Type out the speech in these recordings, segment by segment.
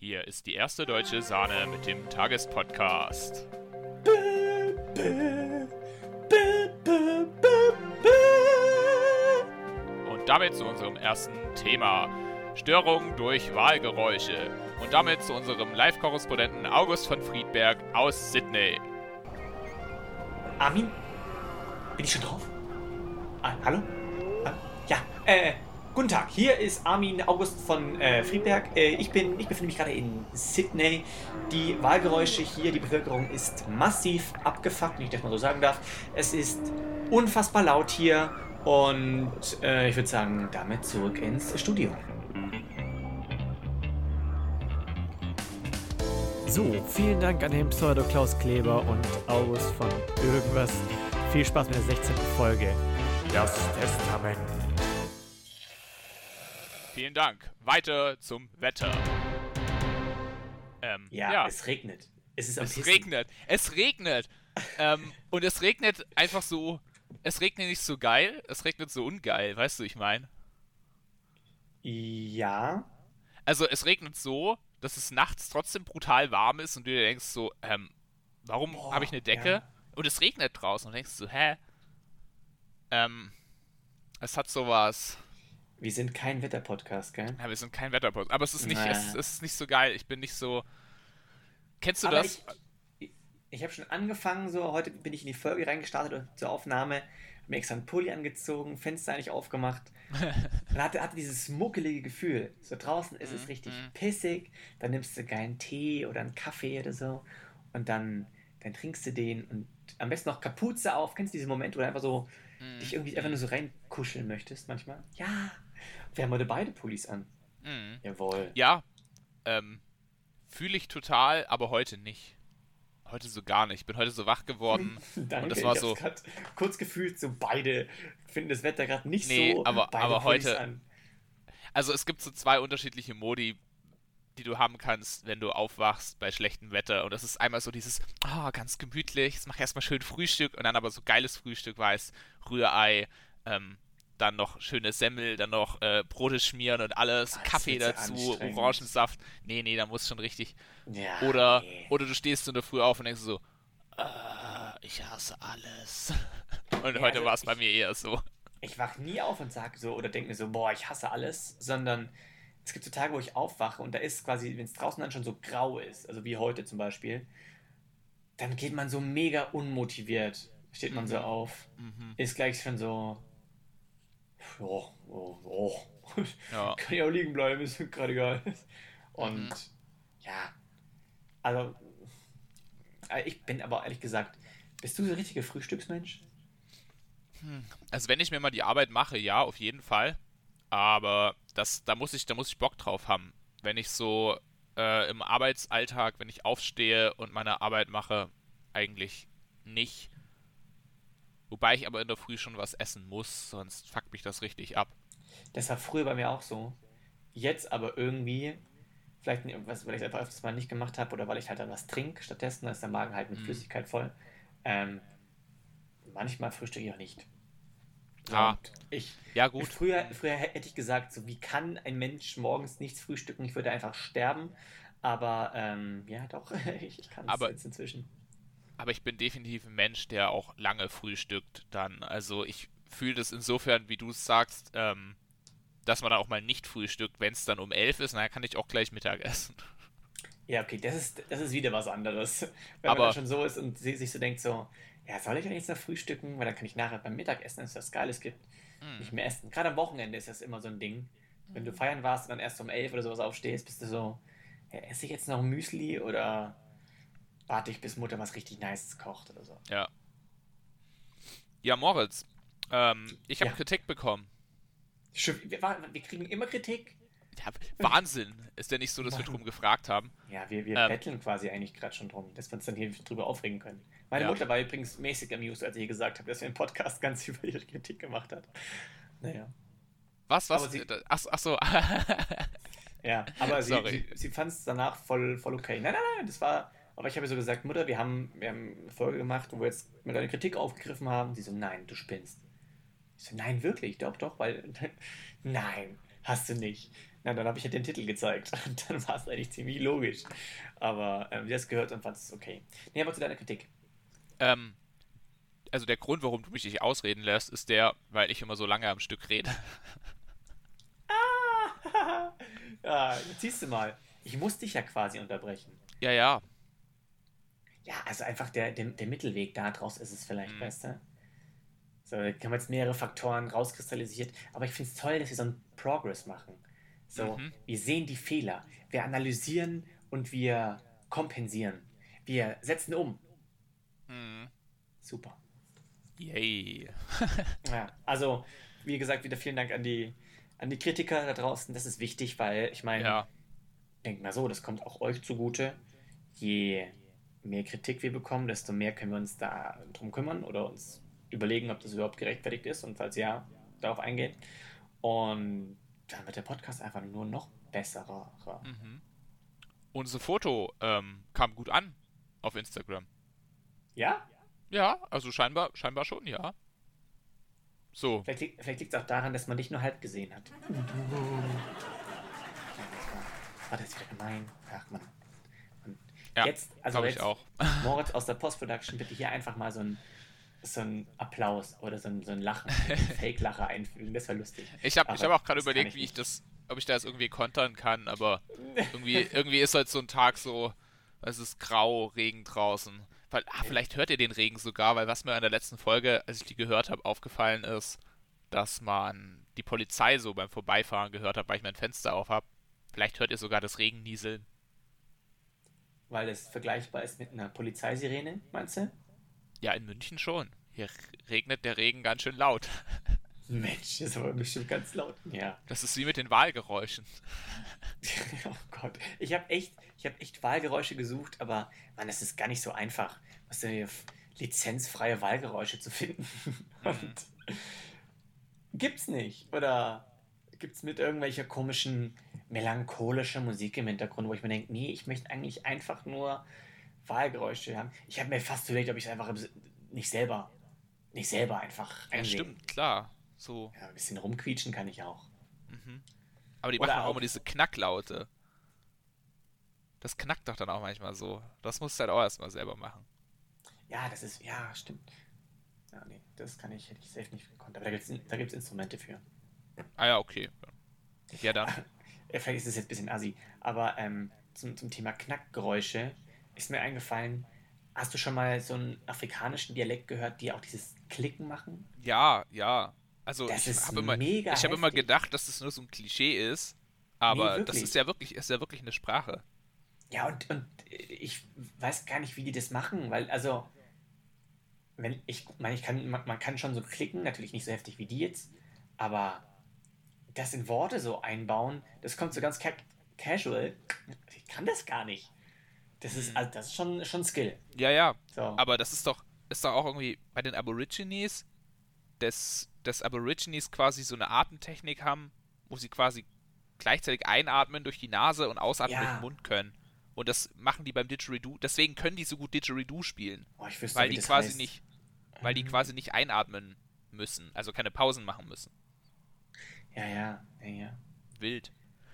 Hier ist die erste deutsche Sahne mit dem Tagespodcast. Und damit zu unserem ersten Thema. Störung durch Wahlgeräusche. Und damit zu unserem Live-Korrespondenten August von Friedberg aus Sydney. Armin? Bin ich schon drauf? Ah, hallo? Ah, ja, äh, guten Tag. Hier ist Armin August von äh, Friedberg. Äh, ich, bin, ich befinde mich gerade in Sydney. Die Wahlgeräusche hier, die Bevölkerung ist massiv abgefuckt, wenn ich das mal so sagen darf. Es ist unfassbar laut hier und äh, ich würde sagen, damit zurück ins Studio. So, vielen Dank an den Pseudo Klaus Kleber und August von irgendwas. Viel Spaß mit der 16. Folge. Das Testament. Vielen Dank. Weiter zum Wetter. Ähm, Ja, ja. es regnet. Es ist am Es Pissen. regnet. Es regnet. ähm, und es regnet einfach so. Es regnet nicht so geil, es regnet so ungeil, weißt du, ich meine. Ja. Also es regnet so, dass es nachts trotzdem brutal warm ist und du dir denkst so, ähm, warum habe ich eine Decke? ja. Und es regnet draußen und denkst so, hä? Ähm, es hat sowas. Wir sind kein Wetterpodcast, gell? Ja, wir sind kein Wetterpost, aber es ist nicht, Nee. es, es ist nicht so geil. Ich bin nicht so. Kennst du Aber das? Ich, ich habe schon angefangen, so heute bin ich in die Folge reingestartet und zur Aufnahme, habe mir extra einen Pulli angezogen, Fenster eigentlich aufgemacht und hatte, hatte dieses muckelige Gefühl. So draußen ist es Mhm, richtig mhm. pissig, dann nimmst du geilen Tee oder einen Kaffee oder so und dann, dann trinkst du den und am besten noch Kapuze auf. Kennst du diese Momente, wo du einfach so Mhm, dich irgendwie einfach nur so reinkuscheln möchtest manchmal? Ja. Wir haben heute beide Pullis an. mhm. Jawohl. Ja, ähm, fühle ich total, aber heute nicht. Heute so gar nicht. Ich bin heute so wach geworden. Danke, das war ich so- kurz gefühlt, so beide finden das Wetter gerade nicht Nee, so. aber- aber Pullis heute- An. Also es gibt so zwei unterschiedliche Modi, die du haben kannst, wenn du aufwachst bei schlechtem Wetter. Und das ist einmal so dieses, ah, ganz gemütlich, jetzt mach ich erstmal schön Frühstück und dann aber so geiles Frühstück, weiß, Rührei, ähm, dann noch schöne Semmel, dann noch äh, Brote schmieren und alles, Das Kaffee so dazu. Orangensaft. Nee, nee, da muss schon richtig. Ja, Oder, nee. oder du stehst in der Früh auf und denkst so, ah, ich hasse alles. Und Ja, heute also war es bei mir eher so. Ich wach nie auf und sag so oder denke mir so, boah, ich hasse alles, sondern es gibt so Tage, wo ich aufwache und da ist quasi, wenn es draußen dann schon so grau ist, also wie heute zum Beispiel, dann geht man so mega unmotiviert, steht man so Mhm. auf, Mhm. ist gleich schon so, oh, oh, oh. Ja. kann ja auch liegen bleiben, ist gerade egal. Und Mhm. ja, also äh, ich bin aber ehrlich gesagt, bist du so ein richtiger Frühstücksmensch? Also wenn ich mir mal die Arbeit mache, ja, auf jeden Fall. Aber das, da muss ich, da muss ich Bock drauf haben. Wenn ich so äh, im Arbeitsalltag, wenn ich aufstehe und meine Arbeit mache, eigentlich nicht. Wobei ich aber in der Früh schon was essen muss, sonst fuckt mich das richtig ab. Das war früher bei mir auch so. Jetzt aber irgendwie, vielleicht was, weil ich es einfach öfters mal nicht gemacht habe oder weil ich halt dann was trinke stattdessen, ist der Magen halt mit Mhm. Flüssigkeit voll. Ähm, manchmal frühstücke ich auch nicht. Ah. Und ich, Ja, gut. Früher, früher hätte ich gesagt, so wie kann ein Mensch morgens nichts frühstücken? Ich würde einfach sterben. Aber ähm, ja, doch, ich, ich kann es jetzt inzwischen. Aber ich bin definitiv ein Mensch, der auch lange frühstückt dann. Also ich fühle das insofern, wie du es sagst, ähm, dass man dann auch mal nicht frühstückt, wenn es dann um elf ist, dann kann ich auch gleich Mittag essen. Ja, okay, das ist, das ist wieder was anderes. Wenn Aber- man schon so ist und sich so denkt, so, ja, soll ich denn jetzt noch frühstücken? Weil dann kann ich nachher beim Mittagessen, wenn es was Geiles gibt, Hm. nicht mehr essen. Gerade am Wochenende ist das immer so ein Ding. Wenn du feiern warst und dann erst um elf oder sowas aufstehst, bist du so, ja, esse ich jetzt noch Müsli oder warte ich, bis Mutter was richtig Nices kocht oder so. Ja. Ja, Moritz, ähm, ich habe Ja. Kritik bekommen. Schon- Wir, wir kriegen immer Kritik. Ja, Wahnsinn. Ist ja nicht so, dass wir Mann. drum gefragt haben. Ja, wir, wir Ähm. betteln quasi eigentlich gerade schon drum, dass wir uns dann hier drüber aufregen können. Meine Ja. Mutter war übrigens mäßig amused, als ich ihr gesagt habe, dass wir im Podcast ganz über ihre Kritik gemacht hat. Naja. Was, was? Sie- ach, ach so. Ja, aber sie, Sorry. sie, sie fand es danach voll, voll okay. Nein, nein, nein, das war. Aber ich habe so gesagt, Mutter, wir haben, wir haben eine Folge gemacht, wo wir jetzt mal deine Kritik aufgegriffen haben. Sie so, nein, du spinnst. Ich so, nein, wirklich, doch, doch, weil. nein, hast du nicht. Na, dann habe ich ja den Titel gezeigt. Und dann war es eigentlich ziemlich logisch. Aber ähm, sie hat es gehört und fand es okay. Nee, aber zu deiner Kritik. Ähm, also der Grund, warum du mich nicht ausreden lässt, ist der, weil ich immer so lange am Stück rede. Ah, ja, siehst du mal. Ich muss dich ja quasi unterbrechen. Ja, ja. Ja, also einfach der, der, der Mittelweg da draus ist es vielleicht, mhm. weißt du? So, da haben wir jetzt mehrere Faktoren rauskristallisiert. Aber ich finde es toll, dass wir so einen Progress machen. So, mhm. wir sehen die Fehler, wir analysieren und wir kompensieren. Wir setzen um. Mhm. Super. Yay. ja, also, wie gesagt, wieder vielen Dank an die, an die Kritiker da draußen. Das ist wichtig, weil ich meine, ja. denkt mal so, das kommt auch euch zugute. Je mehr Kritik wir bekommen, desto mehr können wir uns da drum kümmern oder uns überlegen, ob das überhaupt gerechtfertigt ist und falls ja, darauf eingehen. Und dann wird der Podcast einfach nur noch besserer. Mhm. Unser Foto ähm, kam gut an auf Instagram. Ja? Ja, also scheinbar, scheinbar schon, ja. So. Vielleicht, liegt es auch daran, dass man dich nur halb gesehen hat. War das wieder gemein? Ach man. Ja, jetzt, also jetzt, ich auch. Moritz aus der Post-Production, bitte hier einfach mal so ein so ein Applaus oder so ein, so ein Lachen, Fake-Lacher einfügen. Das wäre lustig. Ich habe hab auch gerade überlegt, wie ich das, ob ich das irgendwie kontern kann, aber irgendwie, irgendwie ist halt so ein Tag so, es ist grau, Regen draußen. Weil, ah, vielleicht hört ihr den Regen sogar, weil was mir in der letzten Folge, als ich die gehört habe, aufgefallen ist, dass man die Polizei so beim Vorbeifahren gehört hat, weil ich mein Fenster auf habe. Vielleicht hört ihr sogar das Regennieseln. Weil es vergleichbar ist mit einer Polizeisirene, meinst du? Ja, in München schon. Hier regnet der Regen ganz schön laut. Mensch, das ist aber bestimmt ganz laut. Ja. Das ist wie mit den Wahlgeräuschen. oh Gott. Ich habe echt, ich echt Wahlgeräusche gesucht, aber man, das ist gar nicht so einfach, was denn lizenzfreie Wahlgeräusche zu finden. Und gibt's nicht. Oder gibt's mit irgendwelcher komischen melancholischen Musik im Hintergrund, wo ich mir denke, nee, ich möchte eigentlich einfach nur Wahlgeräusche haben. Ich habe mir fast überlegt, ob ich es einfach nicht selber, nicht selber einfach einsingen. Ja, stimmt, klar. So. Ja, ein bisschen rumquietschen kann ich auch. Mhm. Aber die Oder machen auch immer diese Knacklaute. Das knackt doch dann auch manchmal so. Das musst du halt auch erstmal selber machen. Ja, das ist, ja, stimmt. Ja, nee, das kann ich, hätte ich safe nicht gekonnt. Aber da gibt es da gibt's Instrumente für. Ah ja, okay. Ja, dann. Vielleicht ist es jetzt ein bisschen assi, aber ähm, zum, zum Thema Knackgeräusche ist mir eingefallen, hast du schon mal so einen afrikanischen Dialekt gehört, die auch dieses Klicken machen? Ja, ja. Also das ich habe immer, ich hab immer gedacht, dass das nur so ein Klischee ist, aber nee, das ist ja wirklich, ist ja wirklich eine Sprache. Ja, und, und ich weiß gar nicht, wie die das machen, weil, also, wenn ich meine, ich kann, man, man, kann schon so klicken, natürlich nicht so heftig wie die jetzt, aber das in Worte so einbauen, das kommt so ganz ca casual. Ich kann das gar nicht. Das ist, mhm. also das ist schon, schon Skill. Ja, ja. So. Aber das ist doch, ist doch auch irgendwie bei den Aborigines, dass, dass Aborigines quasi so eine Atemtechnik haben, wo sie quasi gleichzeitig einatmen durch die Nase und ausatmen ja. durch den Mund können. Und das machen die beim Didgeridoo. Deswegen können die so gut Didgeridoo spielen. Oh, ich wüsste, weil die quasi heißt. nicht, weil die mhm. quasi nicht einatmen müssen, also keine Pausen machen müssen. Ja, ja, ja, ja. Wild.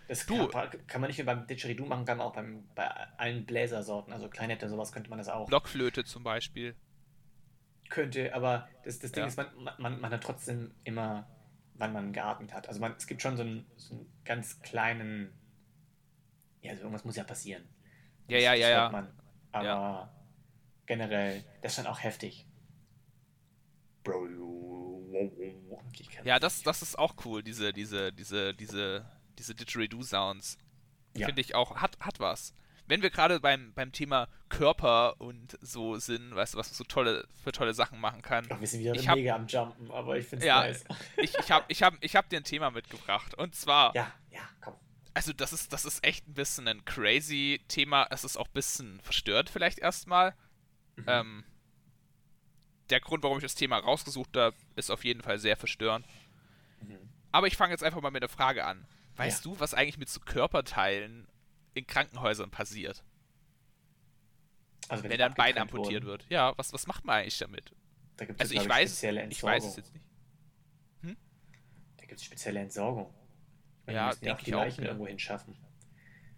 Das du. Kann, kann, man nicht nur beim Didgeridoo machen, kann man auch beim, bei allen Bläsersorten, also Kleinette, sowas könnte man das auch. Blockflöte zum Beispiel. Könnte, aber das, das Ding ja. ist, man, man, man hat trotzdem immer, wann man geatmet hat. Also man, es gibt schon so einen, so einen ganz kleinen, ja, also irgendwas muss ja passieren. Ja, ja, ja, ja. Man. Aber ja. generell, das ist dann auch heftig. Bro. Ja, das, das ist auch cool, diese, diese, diese, diese diese Didgeridoo-Sounds. Ja. Finde ich auch, hat, hat was. Wenn wir gerade beim, beim Thema Körper und so sind, weißt du, was man so tolle, für tolle Sachen machen kann. Ach, wir sind wieder ich hab, mega am Jumpen, aber ich finde es ja, nice. Ich, ich habe ich hab, ich hab dir ein Thema mitgebracht. Und zwar. Ja, ja, komm. Also, das ist, das ist echt ein bisschen ein crazy Thema. Es ist auch ein bisschen verstört, vielleicht erstmal. Mhm. Ähm, der Grund, warum ich das Thema rausgesucht habe, ist auf jeden Fall sehr verstörend. Mhm. Aber ich fange jetzt einfach mal mit der Frage an. Weißt ja. du, was eigentlich mit so Körperteilen in Krankenhäusern passiert? Also wenn, wenn ein Bein amputiert wurden. wird. Ja, was, was macht man eigentlich damit? Da gibt es, also ich weiß, ich weiß es jetzt nicht. Hm? Da gibt es spezielle Entsorgung. Und Ja, die müssen ja denk auch ich die auch, Leichen ja. irgendwo hinschaffen.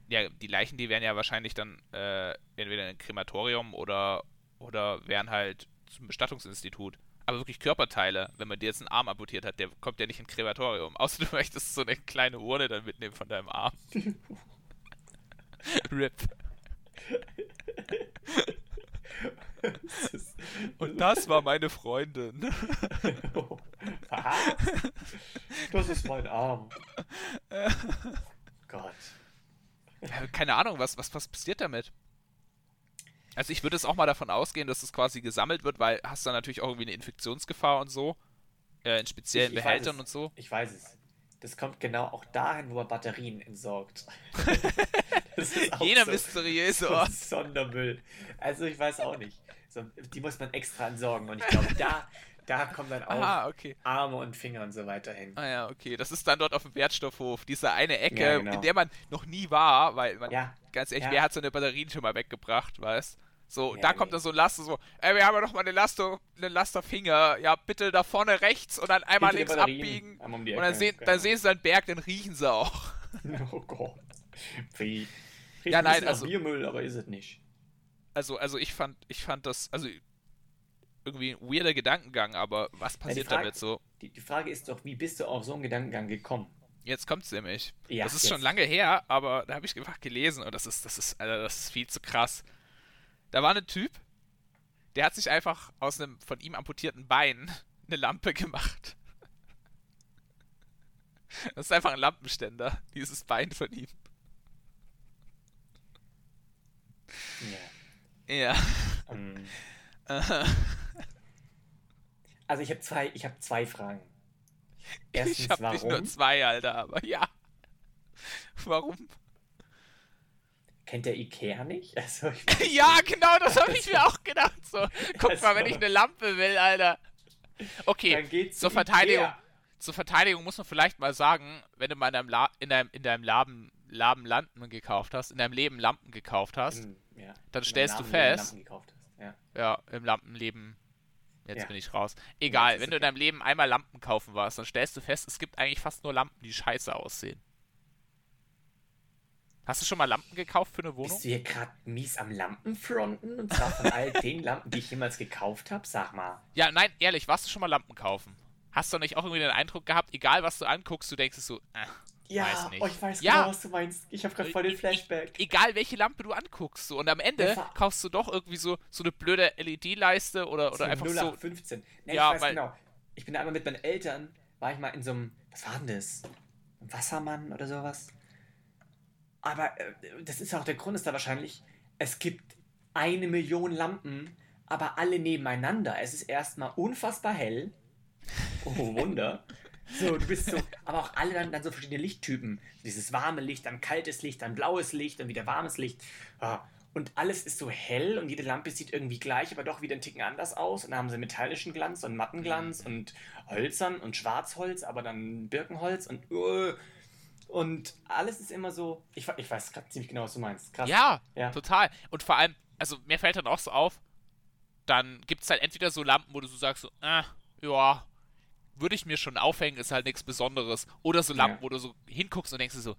Ja, die Leichen, die wären ja wahrscheinlich dann äh, entweder in ein Krematorium oder, oder wären halt zum Bestattungsinstitut. Aber wirklich Körperteile, wenn man dir jetzt einen Arm amputiert hat, der kommt ja nicht in Krematorium. Außer du möchtest so eine kleine Urne dann mitnehmen von deinem Arm. RIP. Und das war meine Freundin. Was? Das ist mein Arm. Gott. Ja, keine Ahnung, was, was, was passiert damit? Also ich würde es auch mal davon ausgehen, dass es quasi gesammelt wird, weil hast dann natürlich auch irgendwie eine Infektionsgefahr und so. Äh, in speziellen Ich- ich Behältern und so. Ich weiß es. Das kommt genau auch dahin, wo er Batterien entsorgt. Das ist auch Jeder so, mysteriöse so Ort. Sondermüll. Also ich weiß auch nicht. So, die muss man extra entsorgen. Und ich glaube, da, da kommen dann auch Ah, okay. Arme und Finger und so weiter hin. Ah ja, okay. Das ist dann dort auf dem Wertstoffhof. Diese eine Ecke, Ja, genau. in der man noch nie war, weil man, Ja, ganz ehrlich, ja. wer hat seine Batterien schon mal weggebracht, weißt? So, Ja, da kommt dann so ein Laster so, ey, wir haben ja noch mal eine Laster, eine Lasterfinger. Ja, bitte da vorne rechts und dann einmal Hinter links abbiegen. einmal um Und dann sehen, genau. dann sehen sie dann Berg, dann riechen sie auch. Oh Gott. Wie? Ja, Riecht nein, also- Biermüll, aber ist es nicht. Also, also ich fand, ich fand das, also irgendwie ein weirder Gedankengang, aber was passiert Frage- damit so? Die, die Frage ist doch, wie bist du auf so einen Gedankengang gekommen? Jetzt kommt's nämlich. Ja, das ist jetzt. schon lange her, aber da habe ich einfach gelesen und das ist, das ist, Alter, das ist viel zu krass. Da war ein Typ, der hat sich einfach aus einem von ihm amputierten Bein eine Lampe gemacht. Das ist einfach ein Lampenständer, dieses Bein von ihm. Ja. Ja. Ähm, also ich habe zwei, ich habe zwei Fragen. Erstens, ich habe nicht nur zwei, Alter, aber ja. Warum? Kennt der Ikea nicht? Also Ja, genau, das habe ich mir auch gedacht. So, guck Also- mal, wenn ich eine Lampe will, Alter. Okay, Dann geht's zur zu Verteidigung. Ikea. Zur Verteidigung muss man vielleicht mal sagen, wenn du mal in deinem, La in deinem, in deinem Laden, Laden Lampen gekauft hast, in deinem Leben Lampen gekauft hast, Hm, ja. dann stellst du fest-. Ja. ja, im Lampenleben, jetzt Ja. bin ich raus. Egal, ist wenn du in deinem Leben einmal Lampen kaufen warst, dann stellst du fest, es gibt eigentlich fast nur Lampen, die scheiße aussehen. Hast du schon mal Lampen gekauft für eine Wohnung? Bist du hier gerade mies am Lampenfronten? Und zwar von all den Lampen, die ich jemals gekauft habe? Sag mal. Ja, nein, ehrlich, warst du schon mal Lampen kaufen? Hast du nicht auch irgendwie den Eindruck gehabt, egal was du anguckst, du denkst es so, äh, Ja, Weiß nicht. oh, ich weiß Ja. genau, was du meinst. Ich habe gerade voll den Flashback. e- egal welche Lampe du anguckst, so und am Ende Ja, kaufst du doch irgendwie so, so eine blöde LED-Leiste oder, oder So einfach so. 0815. Nee, Ja, ich weiß weil- genau. Ich bin einmal mit meinen Eltern, war ich mal in so einem, was war denn das? Ein Wassermann oder sowas? Aber äh, das ist auch der Grund, ist da wahrscheinlich, es gibt eine Million Lampen, aber alle nebeneinander. Es ist erstmal unfassbar hell. Oh, Wunder. So, du bist so, aber auch alle dann, dann so verschiedene Lichttypen. Dieses warme Licht, dann kaltes Licht, dann blaues Licht, dann wieder warmes Licht. Ah, Und alles ist so hell und jede Lampe sieht irgendwie gleich, aber doch wieder einen Ticken anders aus. Und dann haben sie metallischen Glanz und Mattenglanz und hölzern und Schwarzholz, aber dann Birkenholz und uh, und alles ist immer so. Ich, ich weiß gerade ziemlich genau, was du meinst. Krass. Ja, Ja. total. Und vor allem, also mir fällt dann auch so auf, dann gibt es halt entweder so Lampen, wo du so sagst, so, äh, ja, würde ich mir schon aufhängen, ist halt nichts Besonderes. Oder so Lampen, Ja. wo du so hinguckst und denkst dir so,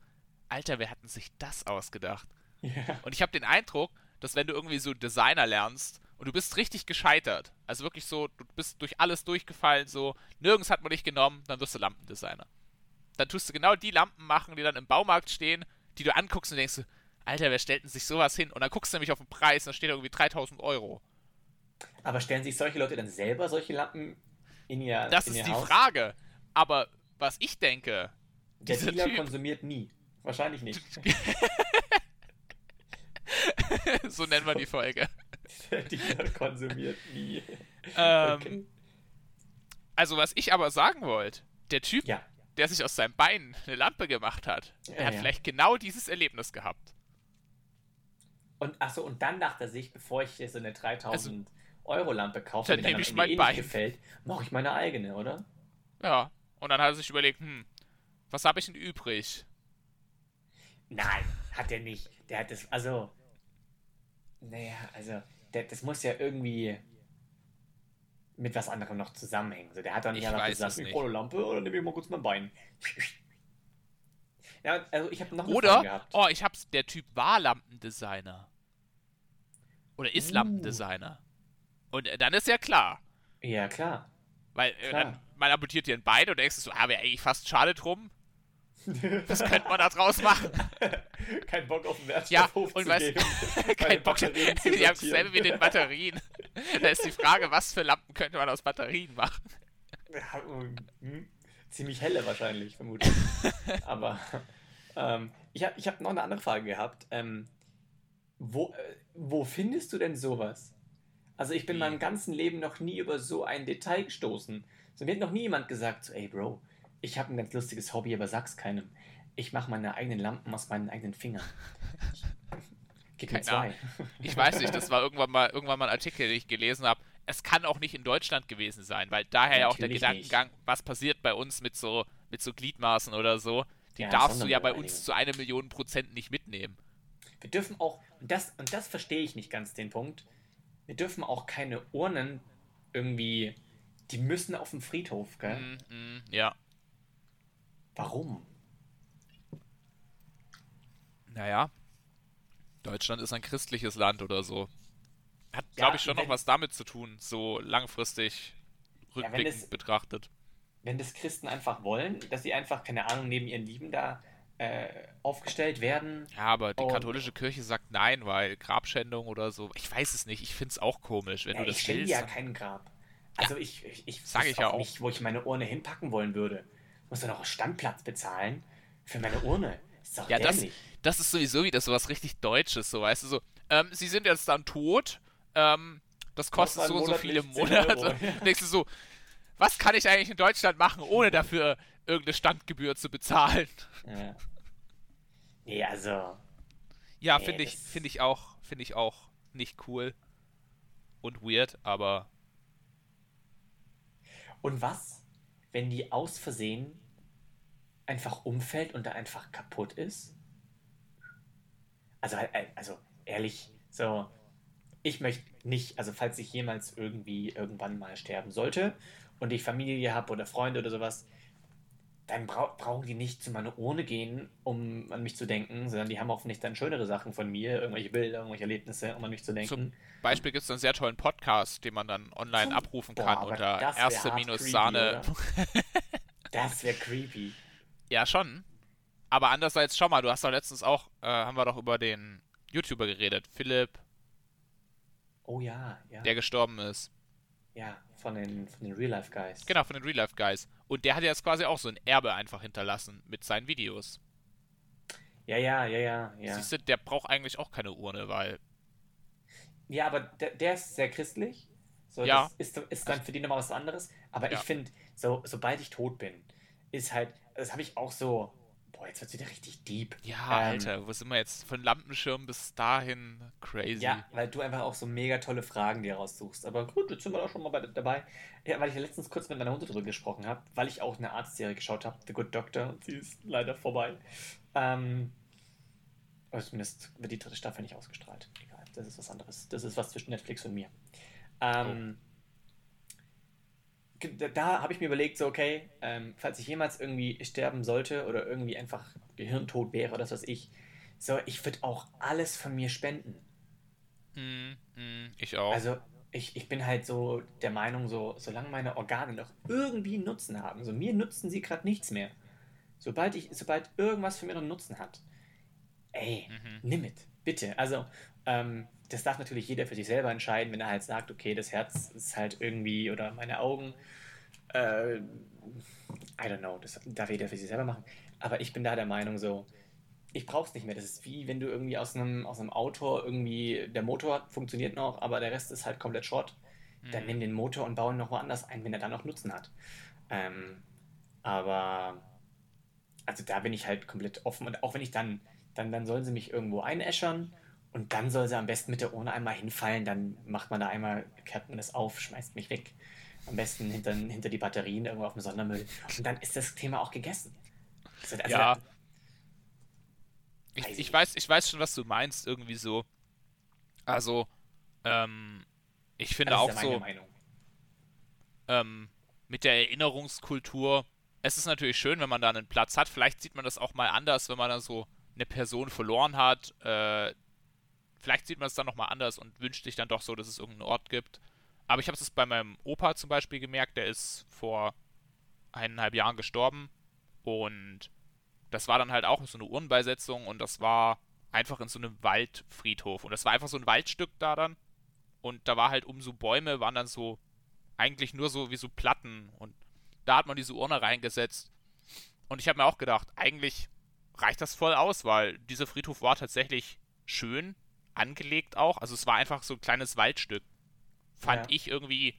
Alter, wer hat denn sich das ausgedacht? Ja. Und ich habe den Eindruck, dass wenn du irgendwie so Designer lernst und du bist richtig gescheitert, also wirklich so, du bist durch alles durchgefallen, so, nirgends hat man dich genommen, dann wirst du Lampendesigner. Dann tust du genau die Lampen machen, die dann im Baumarkt stehen, die du anguckst und denkst, Alter, wer stellt denn sich sowas hin? Und dann guckst du nämlich auf den Preis, da steht irgendwie 3000 Euro. Aber stellen sich solche Leute dann selber solche Lampen in ihr Das in ist ihr die Haus? Frage. Aber was ich denke, Der dieser Dealer Typ- konsumiert nie. Wahrscheinlich nicht. so nennen wir die Folge. Der Dealer konsumiert nie. Ähm, Okay. Also, was ich aber sagen wollte, der Typ, Ja. Der sich aus seinem Bein eine Lampe gemacht hat, der Ja, hat ja. vielleicht genau dieses Erlebnis gehabt. Und achso, und dann dachte er sich, bevor ich so eine 3000 Euro Lampe kaufe, dann nehme ich mein eh Bein. nicht gefällt, mache ich meine eigene, oder? Ja. Und dann hat er sich überlegt, hm, was habe ich denn übrig? Nein, hat er nicht. Der hat das, also. Naja, also, der, das muss ja irgendwie mit was anderem noch zusammenhängen. So, der hat doch nicht Ich einfach weiß gesagt, es ich brauche eine Lampe oder nehme ich mal kurz mein Bein. Ja, also ich habe noch Oder, oh, ich hab's, der Typ war Lampendesigner. Oder ist Uh. Lampendesigner. Und äh, dann ist ja klar. Ja, klar. Weil äh, Klar. dann, man amputiert dir ein Bein und denkst du so, ah, wäre eigentlich fast schade drum. Was könnte man da draus machen? Kein Bock auf den Wertstoff Ja, und zu was-. Kein Bock. Batterien zu Die haben dasselbe mit den Batterien. Da ist die Frage, was für Lampen könnte man aus Batterien machen? Ja, hm, ziemlich helle wahrscheinlich, vermutlich. Aber ähm, ich habe ich hab noch eine andere Frage gehabt. Ähm, wo, äh, wo findest du denn sowas? Also ich bin Wie? meinem ganzen Leben noch nie über so ein Detail gestoßen. So, mir hat noch nie jemand gesagt, so, ey Bro, ich habe ein ganz lustiges Hobby, aber sag's keinem. Ich mache meine eigenen Lampen aus meinen eigenen Fingern. Gib mir zwei. Ich weiß nicht, das war irgendwann mal, irgendwann mal ein Artikel, den ich gelesen habe. Es kann auch nicht in Deutschland gewesen sein, weil daher ja auch der Gedankengang, was passiert bei uns mit so, mit so Gliedmaßen oder so, die Ja, darfst du ja bei uns zu einer Million Prozent nicht mitnehmen. Wir dürfen auch, und das, und das verstehe ich nicht ganz den Punkt, wir dürfen auch keine Urnen irgendwie, die müssen auf dem Friedhof, gell? Mm, mm, ja. Warum? Naja. Deutschland ist ein christliches Land oder so. Hat, Ja, glaube ich, schon noch wenn- was damit zu tun, so langfristig wenn rückblickend es- betrachtet. Wenn das Christen einfach wollen, dass sie einfach, keine Ahnung, neben ihren Lieben da äh, aufgestellt werden. Ja, aber die katholische Kirche sagt nein, weil Grabschändung oder so. Ich weiß es nicht. Ich finde es auch komisch, wenn Ja, du ich das stelle willst. ja kein Grab. Also ich, ich, ich Sag wüsste ich ja auch. nicht, wo ich meine Urne hinpacken wollen würde. Muss dann auch Standplatz bezahlen für meine Urne. Ist doch Ja, das, dämlich. das ist sowieso wieder so was richtig Deutsches, so weißt du, so, ähm, sie sind jetzt dann tot, ähm, das kostet so so viele monatlich 10 Monate. Euro, ja. Denkst du so, was kann ich eigentlich in Deutschland machen, ohne dafür irgendeine Standgebühr zu bezahlen? Ja. Nee, also. Ja, Nee, finde ich, finde ich auch, finde ich auch nicht cool und weird, aber Und was, wenn die aus Versehen einfach umfällt und da einfach kaputt ist? Also, äh, also ehrlich, so, ich möchte nicht, also falls ich jemals irgendwie irgendwann mal sterben sollte und ich Familie habe oder Freunde oder sowas, dann brau brauchen die nicht zu meiner Urne gehen, um an mich zu denken, sondern die haben hoffentlich dann schönere Sachen von mir, irgendwelche Bilder, irgendwelche Erlebnisse, um an mich zu denken. zum Beispiel gibt es einen sehr tollen Podcast, den man dann online Zum- abrufen Boah, kann unter das wär erste hart minus creepy, Sahne. oder? Das wäre creepy. Ja, schon. Aber andererseits, schau mal, du hast doch letztens auch, äh, haben wir doch über den YouTuber geredet, Philipp, Oh ja, ja. der gestorben ist. Ja, von den, von den Real-Life-Guys. Genau, von den Real Life Guys. Und der hat jetzt quasi auch so ein Erbe einfach hinterlassen mit seinen Videos. Ja, ja, ja, ja, ja. Siehst du, der braucht eigentlich auch keine Urne, weil. Ja, aber der, der ist sehr christlich. So, Ja. das ist, ist dann für die nochmal was anderes. Aber Ja. ich finde, so, sobald ich tot bin, ist halt, das habe ich auch so, boah, jetzt wird wieder richtig deep. Ja, Ähm, Alter, wo sind wir jetzt? Von Lampenschirm bis dahin crazy. Ja, weil du einfach auch so mega tolle Fragen dir raussuchst. Aber gut, jetzt sind wir auch schon mal bei, dabei. Ja, weil ich ja letztens kurz mit meiner Mutter drüber gesprochen habe, weil ich auch eine Arztserie geschaut habe, The Good Doctor, und sie ist leider vorbei. Ähm, oder zumindest wird die dritte Staffel nicht ausgestrahlt. Egal, das ist was anderes. Das ist was zwischen Netflix und mir. Ähm, ge- Da, habe ich mir überlegt, so, okay, ähm, falls ich jemals irgendwie sterben sollte oder irgendwie einfach gehirntot wäre oder das, was ich, so, ich würde auch alles von mir spenden. Mm, mm, ich auch. Also ich, ich bin halt so der Meinung, so, solange meine Organe noch irgendwie Nutzen haben, so mir nutzen sie gerade nichts mehr. Sobald ich, sobald irgendwas für mich noch Nutzen hat, ey, Mhm. nimm it, bitte. Also, ähm, das darf natürlich jeder für sich selber entscheiden, wenn er halt sagt, okay, das Herz ist halt irgendwie, oder meine Augen, äh, I don't know, das darf jeder für sich selber machen. Aber ich bin da der Meinung, so, ich brauch's nicht mehr. Das ist wie wenn du irgendwie aus einem, aus einem Auto irgendwie, der Motor funktioniert noch, aber der Rest ist halt komplett Schrott. Dann Mhm. nimm den Motor und bau ihn noch woanders ein, wenn er dann noch Nutzen hat. Ähm, aber also da bin ich halt komplett offen und auch wenn ich dann, dann, dann sollen sie mich irgendwo einäschern und dann soll sie am besten mit der Urne einmal hinfallen, dann macht man da einmal, kehrt man das auf, schmeißt mich weg. Am besten hinter, hinter die Batterien irgendwo auf dem Sondermüll. Und dann ist das Thema auch gegessen. Also, Ja. Ich, Weiß ich, ich weiß, ich weiß schon, was du meinst, irgendwie so. Also, ähm, ich finde das auch ist ja meine so, Meinung. ähm, mit der Erinnerungskultur, es ist natürlich schön, wenn man da einen Platz hat. Vielleicht sieht man das auch mal anders, wenn man dann so eine Person verloren hat. Äh, vielleicht sieht man es dann nochmal anders und wünscht sich dann doch so, dass es irgendeinen Ort gibt. Aber ich habe es bei meinem Opa zum Beispiel gemerkt, der ist vor eineinhalb Jahren gestorben. Und das war dann halt auch so eine Urnenbeisetzung und das war einfach in so einem Waldfriedhof. Und das war einfach so ein Waldstück da dann. Und da war halt um so Bäume, waren dann so eigentlich nur so wie so Platten. Und da hat man diese Urne reingesetzt. Und ich habe mir auch gedacht, eigentlich reicht das voll aus, weil dieser Friedhof war tatsächlich schön angelegt auch. Also es war einfach so ein kleines Waldstück. Fand ja. ich irgendwie,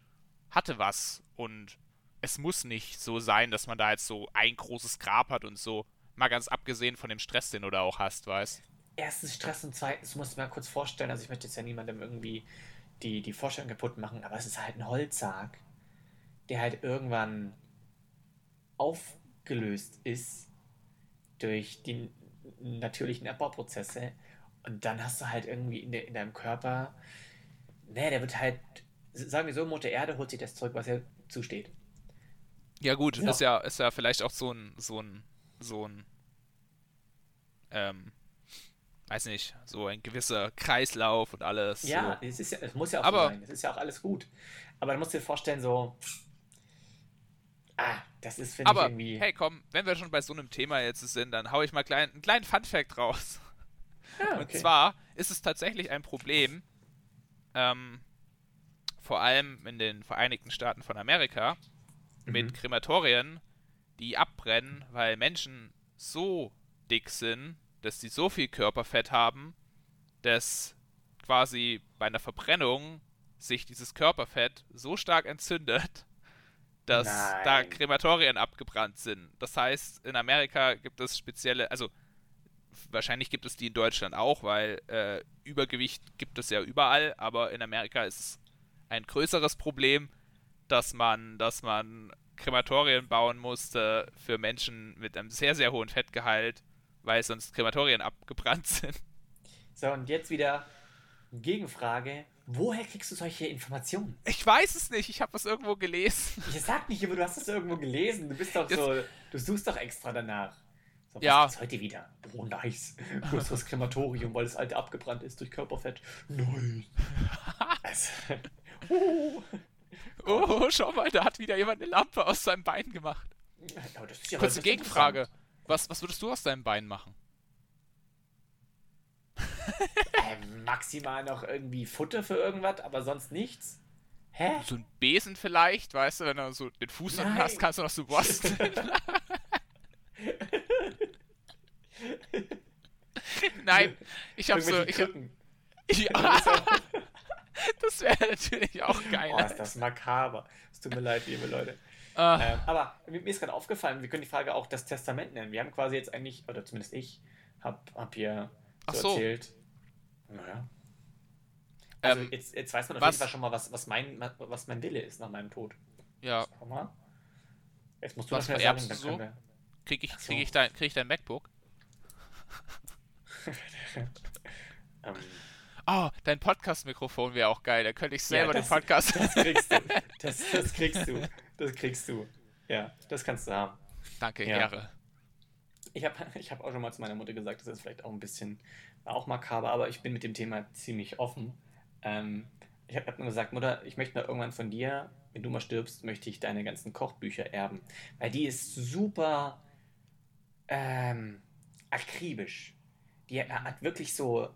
hatte was. Und es muss nicht so sein, dass man da jetzt so ein großes Grab hat und so. Mal ganz abgesehen von dem Stress, den du da auch hast, weißt Erstens Stress und zweitens muss ich mir kurz vorstellen, also ich möchte jetzt ja niemandem irgendwie die, die Vorstellung kaputt machen, aber es ist halt ein Holzsarg, der halt irgendwann aufgelöst ist durch die natürlichen Abbauprozesse und dann hast du halt irgendwie in, de, in deinem Körper, ne, der wird halt, sagen wir so, Mutter Erde holt sich das zurück, was ihr zusteht. Ja, gut, ja. ist ja, ist ja vielleicht auch so ein, so ein, so ein, ähm, weiß nicht, so ein gewisser Kreislauf und alles. Ja, so. es, ist ja es muss ja auch Aber, so sein. Es ist ja auch alles gut. Aber dann musst du dir vorstellen, so, ah, das ist, finde ich irgendwie. Hey, komm, wenn wir schon bei so einem Thema jetzt sind, dann hau ich mal klein, einen kleinen Fun-Fact raus. Ah, okay. Und zwar ist es tatsächlich ein Problem, ähm, vor allem in den Vereinigten Staaten von Amerika, mhm. mit Krematorien, die abbrennen, weil Menschen so dick sind, dass sie so viel Körperfett haben, dass quasi bei einer Verbrennung sich dieses Körperfett so stark entzündet, dass Nein. da Krematorien abgebrannt sind. Das heißt, in Amerika gibt es spezielle, also wahrscheinlich gibt es die in Deutschland auch, weil äh, Übergewicht gibt es ja überall, aber in Amerika ist es ein größeres Problem, dass man, dass man Krematorien bauen musste für Menschen mit einem sehr, sehr hohen Fettgehalt, weil sonst Krematorien abgebrannt sind. So, und jetzt wieder Gegenfrage. Woher kriegst du solche Informationen? Ich weiß es nicht, ich habe was irgendwo gelesen. Ich sag nicht, aber du hast es irgendwo gelesen. Du bist doch Jetzt, so, du suchst doch extra danach. So, ja. Was heute wieder? Oh, nice. Größeres Krematorium, weil das alte abgebrannt ist durch Körperfett. Nice. also, oh. oh, schau mal, da hat wieder jemand eine Lampe aus seinem Bein gemacht. Ja Kurze Gegenfrage. Was, was würdest du aus deinem Bein machen? ähm, maximal noch irgendwie Futter für irgendwas, aber sonst nichts. Hä? So ein Besen vielleicht, weißt du, wenn du so den Fuß unten hast, kannst du noch so basteln. Nein, ich hab so. Ich hab, ja, das wäre natürlich auch geil. Oh, ist das makaber. Es tut mir leid, liebe Leute. Uh. Ähm, aber mir ist gerade aufgefallen, wir können die Frage auch das Testament nennen. Wir haben quasi jetzt eigentlich, oder zumindest ich, hab, hab hier so, so. erzählt. Naja. Also ähm, jetzt, jetzt weiß man auf was, jeden Fall schon mal, was, was, mein, was mein Wille ist nach meinem Tod. Ja. Jetzt musst du was das sagen, dann so? wir... Krieg ich, krieg, ich dein, krieg ich dein MacBook? ähm, oh, dein Podcast-Mikrofon wäre auch geil. Da könnte ich selber ja, das, den Podcast. Das kriegst du. Das, das, kriegst du. Das kriegst du. Ja, das kannst du haben. Danke, ja. Ehre. Ich habe ich hab auch schon mal zu meiner Mutter gesagt, das ist vielleicht auch ein bisschen, auch makaber, aber ich bin mit dem Thema ziemlich offen. Ähm, ich habe hab nur gesagt, Mutter, ich möchte mal irgendwann von dir, wenn du mal stirbst, möchte ich deine ganzen Kochbücher erben. Weil die ist super ähm, akribisch. Die hat wirklich so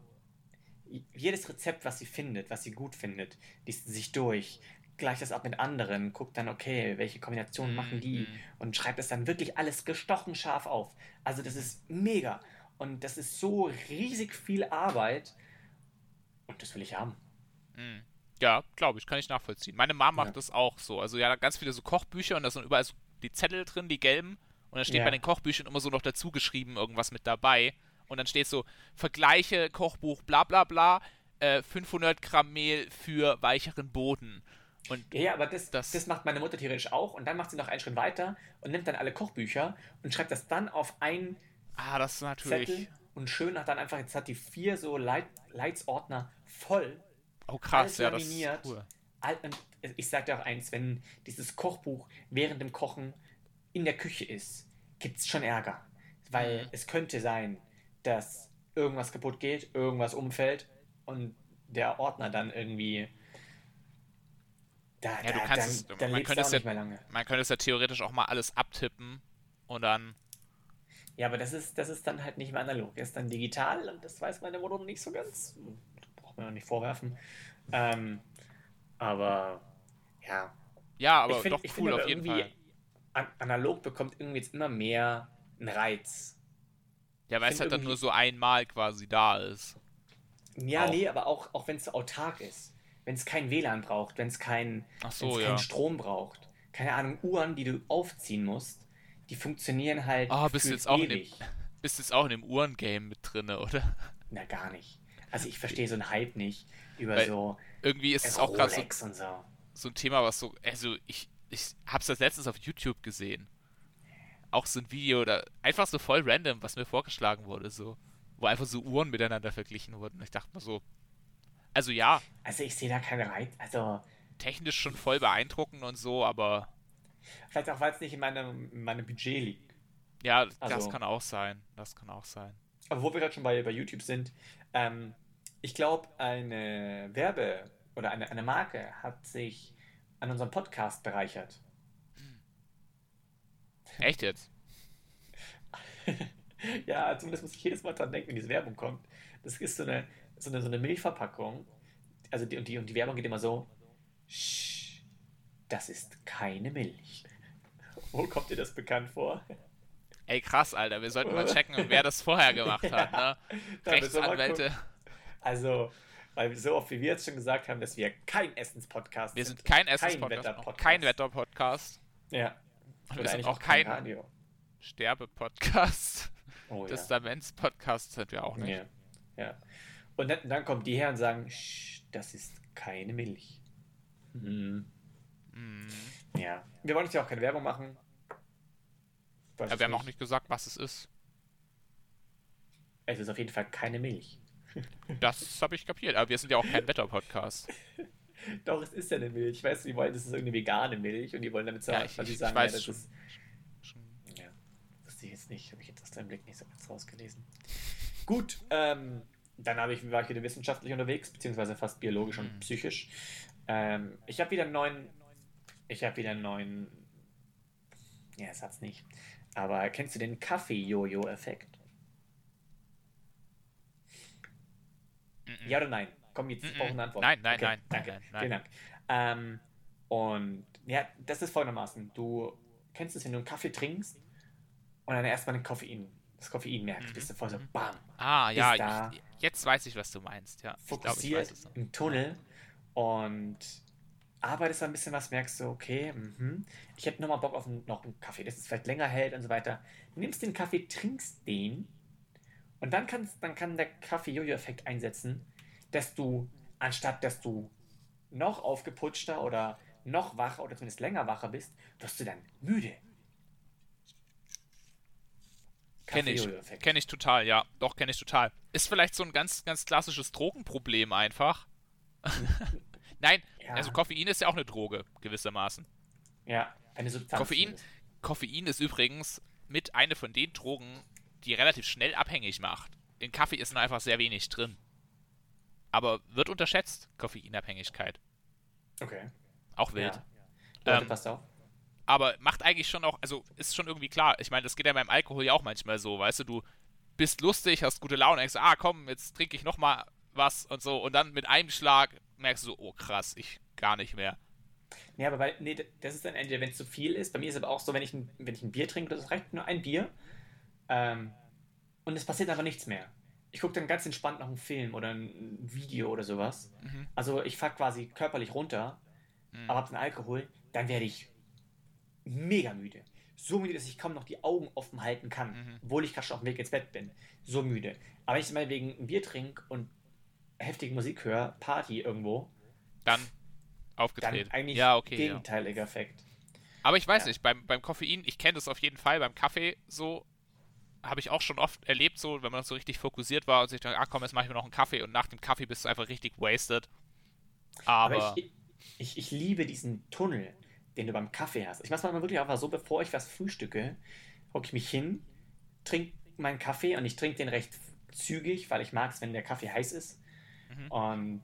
jedes Rezept, was sie findet, was sie gut findet, liest sie sich durch, gleicht das ab mit anderen, guckt dann, okay, welche Kombinationen machen die mhm. und schreibt das dann wirklich alles gestochen scharf auf. Also das ist mega. Und das ist so riesig viel Arbeit. Und das will ich haben. Mhm. Ja, glaube ich, kann ich nachvollziehen. Meine Mama macht ja. das auch so. Also ja, ganz viele so Kochbücher und da sind überall so die Zettel drin, die gelben. Und dann steht ja. bei den Kochbüchern immer so noch dazu geschrieben, irgendwas mit dabei. Und dann steht so, Vergleiche, Kochbuch, bla bla bla, äh, 500 Gramm Mehl für weicheren Boden. Und ja, aber das, das, das, macht meine Mutter theoretisch auch. Und dann macht sie noch einen Schritt weiter und nimmt dann alle Kochbücher und schreibt das dann auf ein ah, das ist natürlich. Zettel. Und schön hat dann einfach, jetzt hat die vier so Leit Leitsordner voll. Oh krass, ja, das ist cool. Und ich sag dir auch eins, wenn dieses Kochbuch während dem Kochen in der Küche ist, gibt es schon Ärger. Weil Mhm. es könnte sein, dass irgendwas kaputt geht, irgendwas umfällt und der Ordner dann irgendwie. Da, Ja, du da, kannst es- dann, dann man könnte du es ja- nicht mehr lange. Man könnte es ja theoretisch auch mal alles abtippen und dann. Ja, aber das ist, das ist dann halt nicht mehr analog. Das ist dann digital und das weiß meine Mutter noch nicht so ganz. Braucht man auch nicht vorwerfen. Ähm, aber ja. Ja, aber ich find- doch ich cool auf jeden Fall. an- Analog bekommt irgendwie jetzt immer mehr einen Reiz. Ja, weil es halt dann nur so einmal quasi da ist. Ja, Auch. nee, aber auch, auch wenn es so autark ist. Wenn es kein WLAN braucht, wenn es kein, so, keinen ja. Strom braucht. Keine Ahnung, Uhren, die du aufziehen musst, die funktionieren halt. Ah, bist du jetzt auch in dem- ewig. Bist jetzt auch in dem Uhrengame mit drinne, oder? Na, gar nicht. Also ich verstehe so einen Hype nicht über Weil- so Irgendwie ist es auch gerade so, so. so ein Thema, was so. Also, ich, ich hab's das letztens auf YouTube gesehen. Auch so ein Video, da einfach so voll random, was mir vorgeschlagen wurde, so. Wo einfach so Uhren miteinander verglichen wurden. Ich dachte mir so. Also ja, Also ich sehe da keinen Reiz. Also technisch schon voll beeindruckend und so, aber vielleicht auch, weil es nicht in meinem, in meinem Budget liegt. ja, das Also- kann auch sein. Das kann auch sein. Aber wo wir gerade schon bei, bei YouTube sind, ähm, ich glaube, eine Werbe- oder eine, eine Marke hat sich an unserem Podcast bereichert. Echt jetzt? ja, zumindest muss ich jedes Mal dran denken, wenn diese Werbung kommt. Das ist so eine, so eine, so eine Milchverpackung. Also die, und, die, und die Werbung geht immer so: Sch, das ist keine Milch. Wo kommt dir das bekannt vor? Ey, krass, Alter. Wir sollten mal checken, wer das vorher gemacht hat, ne? Wir mal Rechtsanwälte. Also, weil so oft wie wir jetzt schon gesagt haben, dass wir kein Essenspodcast Wir sind kein kein Essenspodcast, Wetterpodcast. kein Wetter-Podcast, Ja. Und wir sind auch kein Radio. Sterbe-Podcast. Oh, ja. Testaments-Podcast sind wir auch nicht. ja. ja. Und dann, dann kommen die her und sagen, "Sch, das ist keine Milch. Mhm. Mhm. Ja. Wir wollen uns ja auch keine Werbung machen. Weiß Ja, ich wir haben auch nicht gesagt, was es ist. Es ist auf jeden Fall keine Milch. Das habe ich kapiert. Aber wir sind ja auch kein Wetter-Podcast. Doch, es ist ja eine Milch. Weißt du, die wollen, das ist irgendeine vegane Milch und die wollen damit Ja, sagen, ich- weil sie ich- ich sagen, weiß ja, das schon. ist. Schon- Ja, wusste ich jetzt nicht. Habe ich jetzt aus deinem Blick nicht so ganz rausgelesen. Gut, ähm, dann habe ich, war ich wieder wissenschaftlich unterwegs, beziehungsweise fast biologisch und Mhm. psychisch. Ähm, ich habe wieder einen neuen. Ich habe wieder einen neuen. Ja, Satz nicht. Aber kennst du den Kaffee-Jojo-Effekt? Ja oder nein? Komm, jetzt ich Mhm. brauche eine Antwort. Nein, nein, okay, nein, Danke. nein, nein. Vielen Dank. Ähm, und ja, das ist folgendermaßen. Du kennst es, wenn du einen Kaffee trinkst und dann erstmal den Koffein, das Koffein merkst, Mhm. bist du voll so Mhm. bam, Ah, ja, ich, jetzt weiß ich, was du meinst. Ja, ich ich fokussiert weiß es. noch. im Tunnel und arbeitest ein bisschen was, merkst du, okay, mhm, ich hätte nochmal Bock auf einen, noch einen Kaffee, das es vielleicht länger hält und so weiter. Du nimmst den Kaffee, trinkst den und dann, kannst, dann kann der Kaffee-Jojo-Effekt einsetzen, dass du, anstatt dass du noch aufgeputschter oder noch wacher oder zumindest länger wacher bist, wirst du dann müde. Kenn ich. Kenne ich total, ja. Doch, kenne ich total. Ist vielleicht so ein ganz, ganz klassisches Drogenproblem einfach. Nein, Ja. also Koffein ist ja auch eine Droge, gewissermaßen. Ja, eine Substanz. Koffein. Koffein ist übrigens mit eine von den Drogen, die relativ schnell abhängig macht. In Kaffee ist nur einfach sehr wenig drin. Aber wird unterschätzt, Koffeinabhängigkeit. Okay. Auch wild. Ja. Leute, Ähm, passt auf. aber macht eigentlich schon auch, also ist schon irgendwie klar. Ich meine, das geht ja beim Alkohol ja auch manchmal so, weißt du, du bist lustig, hast gute Laune, denkst, ah komm, jetzt trinke ich nochmal was und so und dann mit einem Schlag merkst du so, oh krass, ich gar nicht mehr. Ja, aber bei, nee, das ist dann entweder, wenn es zu viel ist. Bei mir ist es aber auch so, wenn ich ein, wenn ich ein Bier trinke, das reicht nur ein Bier. Ähm, und es passiert einfach nichts mehr. Ich gucke dann ganz entspannt noch einen Film oder ein Video oder sowas. Mhm. Also ich fahre quasi körperlich runter, Mhm. aber hab den Alkohol, dann werde ich mega müde. So müde, dass ich kaum noch die Augen offen halten kann, Mhm. obwohl ich gerade schon auf dem Weg ins Bett bin. So müde. Aber wenn ich mal wegen ein Bier trinke und heftige Musik höre, Party irgendwo, Dann dann aufgedreht. eigentlich ja, okay. Ja. gegenteiliger Effekt. Aber ich weiß Ja. nicht, beim, beim Koffein, ich kenne das auf jeden Fall, beim Kaffee so, habe ich auch schon oft erlebt, so, wenn man so richtig fokussiert war und sich dann, ah komm, jetzt mache ich mir noch einen Kaffee und nach dem Kaffee bist du einfach richtig wasted. Aber, Aber, ich, ich, ich liebe diesen Tunnel, den du beim Kaffee hast. Ich mache es mal wirklich einfach so, bevor ich was frühstücke, hocke ich mich hin, trinke meinen Kaffee und ich trinke den recht zügig, weil ich mag es, wenn der Kaffee heiß ist. Mhm. Und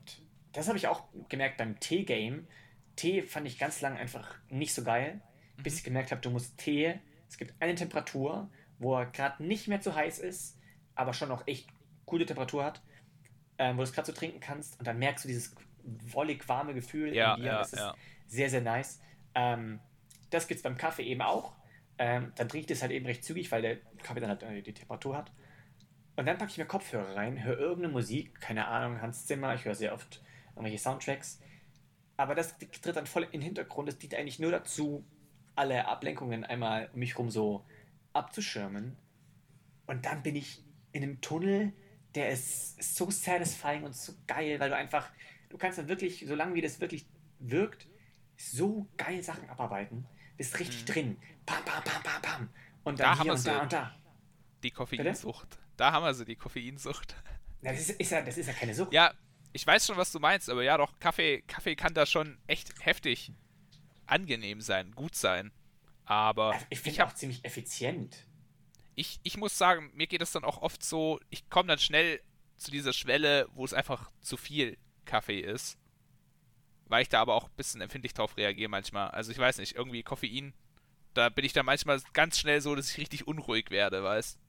das habe ich auch gemerkt beim Tee-Game. Tee fand ich ganz lange einfach nicht so geil, mhm. bis ich gemerkt habe, du musst Tee, es gibt eine Temperatur, wo er gerade nicht mehr zu heiß ist, aber schon noch echt coole Temperatur hat, ähm, wo du es gerade so trinken kannst und dann merkst du dieses wollig warme Gefühl ja, in dir. Ja, das ist ja. sehr, sehr nice. Ähm, das gibt es beim Kaffee eben auch. Ähm, dann trinke ich das halt eben recht zügig, weil der Kaffee dann halt äh, die Temperatur hat. Und dann packe ich mir Kopfhörer rein, höre irgendeine Musik, keine Ahnung, Hans Zimmer, ich höre sehr oft irgendwelche Soundtracks. Aber das tritt dann voll in den Hintergrund. Es dient eigentlich nur dazu, alle Ablenkungen einmal um mich herum so abzuschirmen. Und dann bin ich in einem Tunnel, der ist so satisfying und so geil, weil du einfach, du kannst dann wirklich, solange wie das wirklich wirkt, so geil Sachen abarbeiten. Bist richtig mhm. drin. Pam, pam, pam, pam, pam. Und dann da hier und da und da. Die Koffeinsucht. Bitte? Da haben wir sie, die Koffeinsucht. Ja, das, ist, ist, ja, das ist ja keine Sucht. Ja, ich weiß schon, was du meinst, aber ja doch, Kaffee, Kaffee kann da schon echt heftig angenehm sein, gut sein. Aber also ich finde auch ziemlich effizient. Ich, ich muss sagen, mir geht es dann auch oft so, ich komme dann schnell zu dieser Schwelle, wo es einfach zu viel Kaffee ist. Weil ich da aber auch ein bisschen empfindlich drauf reagiere manchmal. Also ich weiß nicht, irgendwie Koffein, da bin ich dann manchmal ganz schnell so, dass ich richtig unruhig werde, weißt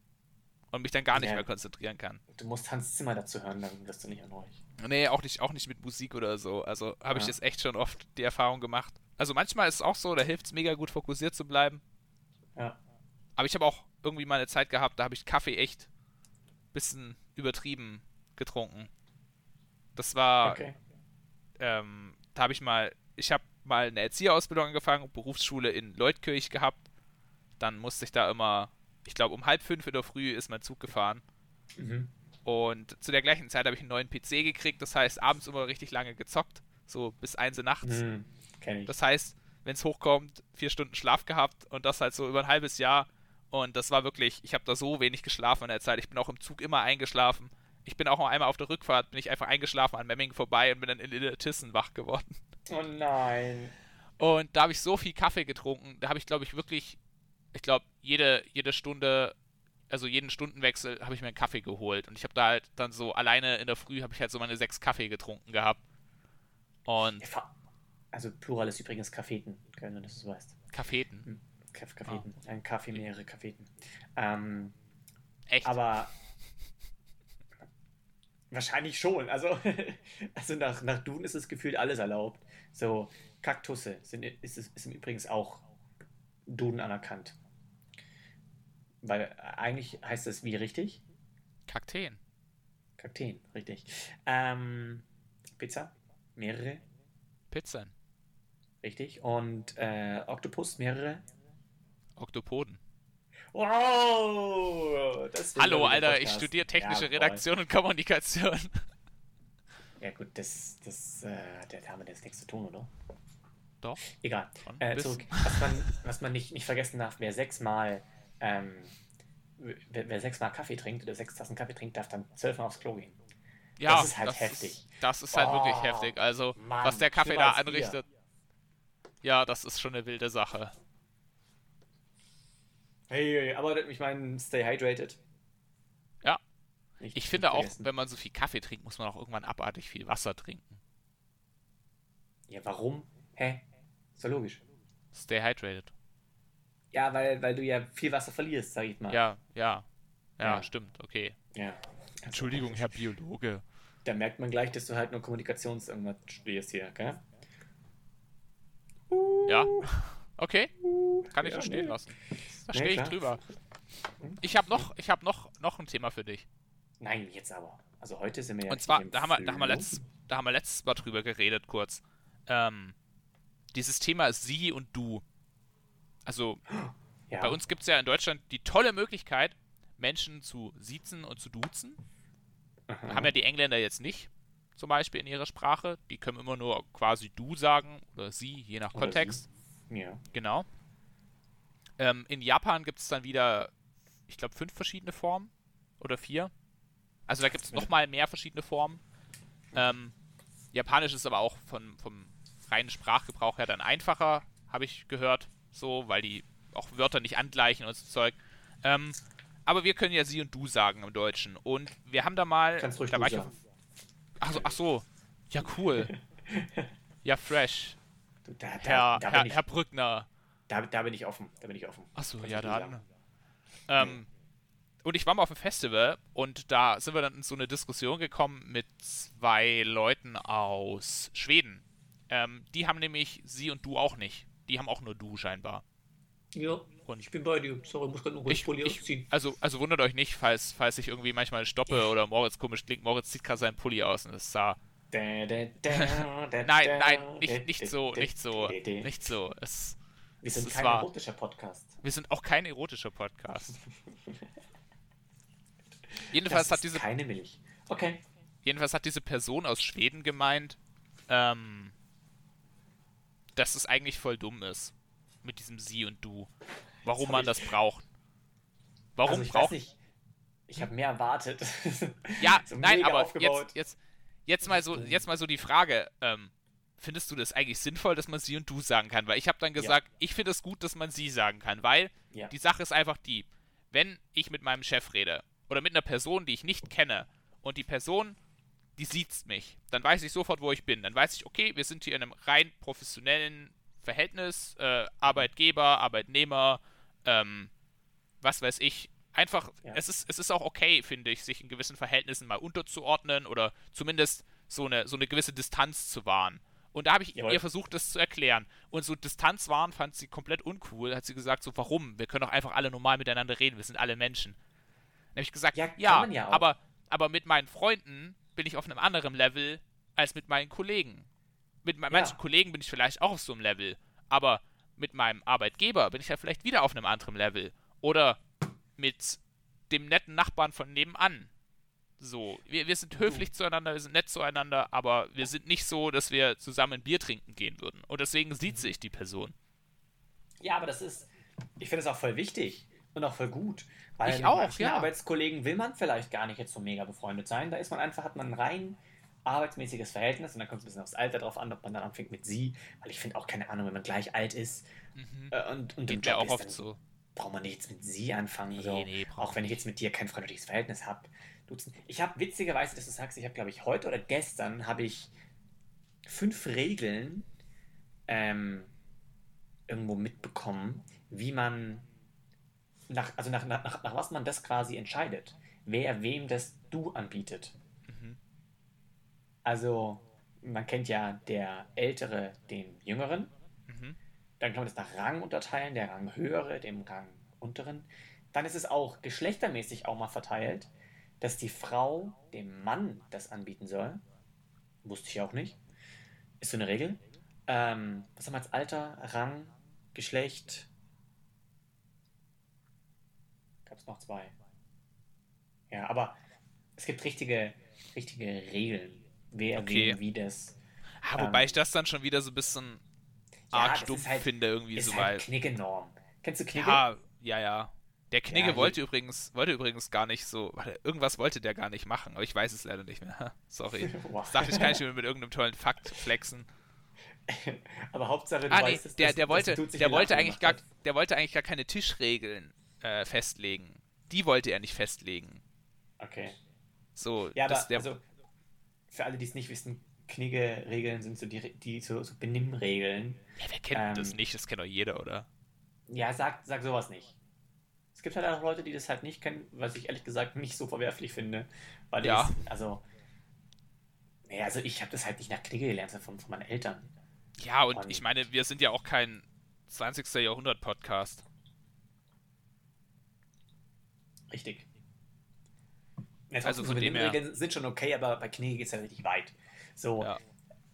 Und mich dann gar nicht ja. mehr konzentrieren kann. Du musst Hans Zimmer dazu hören, dann wirst du nicht unruhig. Nee, auch nicht, auch nicht mit Musik oder so. Also habe ja. ich das echt schon oft die Erfahrung gemacht. Also manchmal ist es auch so, da hilft es mega gut fokussiert zu bleiben. Ja. Aber ich habe auch irgendwie mal eine Zeit gehabt, da habe ich Kaffee echt ein bisschen übertrieben getrunken. Das war. Okay. Ähm, da habe ich mal. Ich habe mal eine Erzieherausbildung angefangen, Berufsschule in Leutkirch gehabt. Dann musste ich da immer, ich glaube, um halb fünf in der Früh ist mein Zug gefahren. Mhm. Und zu der gleichen Zeit habe ich einen neuen PC gekriegt, das heißt, abends immer richtig lange gezockt, so bis eins nachts. Mhm, das heißt, wenn es hochkommt, vier Stunden Schlaf gehabt und das halt so über ein halbes Jahr. Und das war wirklich, ich habe da so wenig geschlafen in der Zeit. Ich bin auch im Zug immer eingeschlafen. Ich bin auch noch einmal auf der Rückfahrt, bin ich einfach eingeschlafen an Memmingen vorbei und bin dann in Tissen wach geworden. Oh nein. Und da habe ich so viel Kaffee getrunken, da habe ich, glaube ich, wirklich, ich glaube, jede, jede Stunde also jeden Stundenwechsel habe ich mir einen Kaffee geholt und ich habe da halt dann so alleine in der Früh habe ich halt so meine sechs Kaffee getrunken gehabt. Und also Plural ist übrigens Kaffeeten, wenn du das weißt. Kaffeeten. Hm. Kaffeeten. Oh. Ein Kaffee, mehrere Kaffeeten. Ähm, Echt? Aber wahrscheinlich schon. Also, also nach, nach Duden ist es gefühlt alles erlaubt. So, Kaktusse sind, ist, ist im Übrigen auch Duden anerkannt. Weil eigentlich heißt es wie richtig? Kakteen. Kakteen, richtig. Ähm, Pizza, mehrere. Pizzen. Richtig. Und äh, Oktopus, mehrere. Oktopoden. Wow! Hallo, Alter, ich studiere technische ja, Redaktion und Kommunikation. Ja, gut, das, das, äh, haben wir jetzt nichts zu tun, oder? Doch. Egal. Äh, zurück. Was man, was man nicht, nicht vergessen darf, wer sechsmal ähm, wer, wer sechsmal Kaffee trinkt oder sechs Tassen Kaffee trinkt, darf dann zwölfmal aufs Klo gehen. Ja, das ist halt das heftig. Ist, das ist halt oh, wirklich heftig. Also, Mann, was der Kaffee da anrichtet. Ja, das ist schon eine wilde Sache. Hey, hey aber ich meine, stay hydrated. Ja. Nicht ich finde auch, wenn man so viel Kaffee trinkt, muss man auch irgendwann abartig viel Wasser trinken. Ja, warum? Hä? Ist doch logisch. Stay hydrated. Ja, weil, weil du ja viel Wasser verlierst, sag ich mal. Ja, ja. Ja, ja. stimmt, okay. Ja. Entschuldigung, Herr Biologe. Da merkt man gleich, dass du halt nur Kommunikations irgendwas studierst hier, gell? Ja. Okay. Kann ich ja, verstehen nee. lassen. Da stehe ich drüber. Ich habe noch, ich hab noch, noch ein Thema für dich. Nein, jetzt aber. Also heute sind wir ja. Und zwar, da haben, wir, da, haben wir letztes, da haben wir letztes Mal drüber geredet, kurz. Ähm, dieses Thema ist sie und du. Also, ja. bei uns gibt es ja in Deutschland die tolle Möglichkeit, Menschen zu siezen und zu duzen. Aha. Haben ja die Engländer jetzt nicht, zum Beispiel in ihrer Sprache. Die können immer nur quasi du sagen oder sie, je nach oder Kontext. Sie. Ja. Genau. Ähm, in Japan gibt es dann wieder, ich glaube, fünf verschiedene Formen oder vier. Also da gibt es nochmal mehr verschiedene Formen. Ähm, Japanisch ist aber auch von, vom reinen Sprachgebrauch her dann einfacher habe ich gehört, so, weil die auch Wörter nicht angleichen und so Zeug. Ähm, aber wir können ja sie und du sagen im Deutschen. Und wir haben da mal. Kannst ruhig da war ich sagen. ach, so, ach so. Ja, cool. ja, fresh. Du, da, da, Herr, da, Herr, ich, Herr Brückner. da, da bin ich offen. Da bin ich offen. Ach so, Kannst ja, sagen. Ähm, und ich war mal auf einem Festival und da sind wir dann in so eine Diskussion gekommen mit zwei Leuten aus Schweden. Ähm, die haben nämlich sie und du auch nicht. Die haben auch nur du scheinbar. Ja, Und ich bin bei dir. Sorry, muss gerade nur kurz ich, Pulli ich, ausziehen. also, also wundert euch nicht, falls, falls ich irgendwie manchmal stoppe oder Moritz komisch klingt. Moritz zieht gerade seinen Pulli aus und es sah. Da, da, da, da, Nein, nein, nicht, nicht so, nicht so, nicht so. Es, Wir sind es kein war- erotischer Podcast. wir sind auch kein erotischer Podcast. Das Jedenfalls hat diese keine Milch. Okay. Jedenfalls hat diese Person aus Schweden gemeint, ähm, dass es eigentlich voll dumm ist. Mit diesem Sie und Du. Warum man ich- das braucht. Warum also ich braucht. weiß nicht. Ich habe mehr erwartet. Ja, so nein, aber aufgebaut. jetzt, jetzt, jetzt, mal so, jetzt mal so die Frage, ähm, findest du das eigentlich sinnvoll, dass man Sie und Du sagen kann? Weil ich habe dann gesagt, ich finde es gut, dass man Sie sagen kann, weil Ja. die Sache ist einfach die, wenn ich mit meinem Chef rede oder mit einer Person, die ich nicht kenne und die Person, die sieht mich, dann weiß ich sofort, wo ich bin. Dann weiß ich, okay, wir sind hier in einem rein professionellen Verhältnis, äh, Arbeitgeber, Arbeitnehmer, ähm, was weiß ich. Einfach, Ja. es, ist, es ist auch okay, finde ich, sich in gewissen Verhältnissen mal unterzuordnen oder zumindest so eine, so eine gewisse Distanz zu wahren. Und da habe ich Jawohl. ihr versucht, das zu erklären. Und so Distanz wahren fand sie komplett uncool. Hat sie gesagt, so, warum? Wir können doch einfach alle normal miteinander reden. Wir sind alle Menschen. Dann habe ich gesagt, Ja, ja, ja aber, aber mit meinen Freunden bin ich auf einem anderen Level als mit meinen Kollegen. Mit Ja. manchen Kollegen bin ich vielleicht auch auf so einem Level. Aber mit meinem Arbeitgeber bin ich ja vielleicht wieder auf einem anderen Level. Oder mit dem netten Nachbarn von nebenan. So, wir, wir sind höflich zueinander, wir sind nett zueinander, aber wir sind nicht so, dass wir zusammen ein Bier trinken gehen würden. Und deswegen sieht Mhm. sich die Person. Ja, aber das ist, ich finde es auch voll wichtig und auch voll gut. Weil Ich auch, ja. Arbeitskollegen will man vielleicht gar nicht jetzt so mega befreundet sein. Da ist man einfach, hat man ein rein arbeitsmäßiges Verhältnis und dann kommt es ein bisschen aufs Alter drauf an, ob man dann anfängt mit sie. Weil ich finde auch keine Ahnung, wenn man gleich alt ist äh, und, und im Job auch ist, oft dann so. braucht man nicht jetzt mit sie anfangen. Nee, so. nee, auch wenn ich jetzt mit dir kein freundschaftliches Verhältnis habe. Ich habe witzigerweise, dass du sagst, ich habe, glaube ich, heute oder gestern habe ich fünf Regeln ähm, irgendwo mitbekommen, wie man nach, also nach, nach, nach, was man das quasi entscheidet, wer wem das Du anbietet. Mhm. Also, man kennt ja der Ältere den Jüngeren, Mhm. dann kann man das nach Rang unterteilen, der Rang höhere, dem Rang unteren. Dann ist es auch geschlechtermäßig auch mal verteilt, dass die Frau dem Mann das anbieten soll. Wusste ich auch nicht. Ist so eine Regel. Ähm, was haben wir als Alter, Rang, Geschlecht? Gab es noch zwei. Ja, aber es gibt richtige, richtige Regeln, wer Okay. wem wie das. Ah, wobei Ähm, ich das dann schon wieder so ein bisschen Ja, arg stumpf ist halt- finde, irgendwie Ist so, halt weil. Knigge-Norm. Kennst du Knigge? Ja, ja, ja. Der Knigge Ja, wollte übrigens, wollte übrigens gar nicht so, irgendwas wollte der gar nicht machen, aber ich weiß es leider nicht mehr. Sorry. Das dachte ich, kann ich mir mit irgendeinem tollen Fakt flexen. Aber Hauptsache, du Ah, nee, weißt, dass, der, der wollte, der wollte eigentlich gar, der wollte eigentlich gar keine Tischregeln äh, festlegen. Die wollte er nicht festlegen. Okay. So, Ja, aber also, für alle, die es nicht wissen, Knigge-Regeln sind so die, die so, so Benimmregeln. ja, wer kennt ähm, das nicht? Das kennt doch jeder, oder? Ja, sag, sag sowas nicht. Es gibt halt auch Leute, die das halt nicht kennen, was ich ehrlich gesagt nicht so verwerflich finde. Weil Ja. das, also. Nee, also ich habe das halt nicht nach Knigge gelernt, sondern von, von meinen Eltern. Ja, und und- ich meine, wir sind ja auch kein 20. Jahrhundert-Podcast. Richtig. Ja, Also von dem her- sind schon okay, aber bei Knigge geht es ja richtig weit. So, Ja.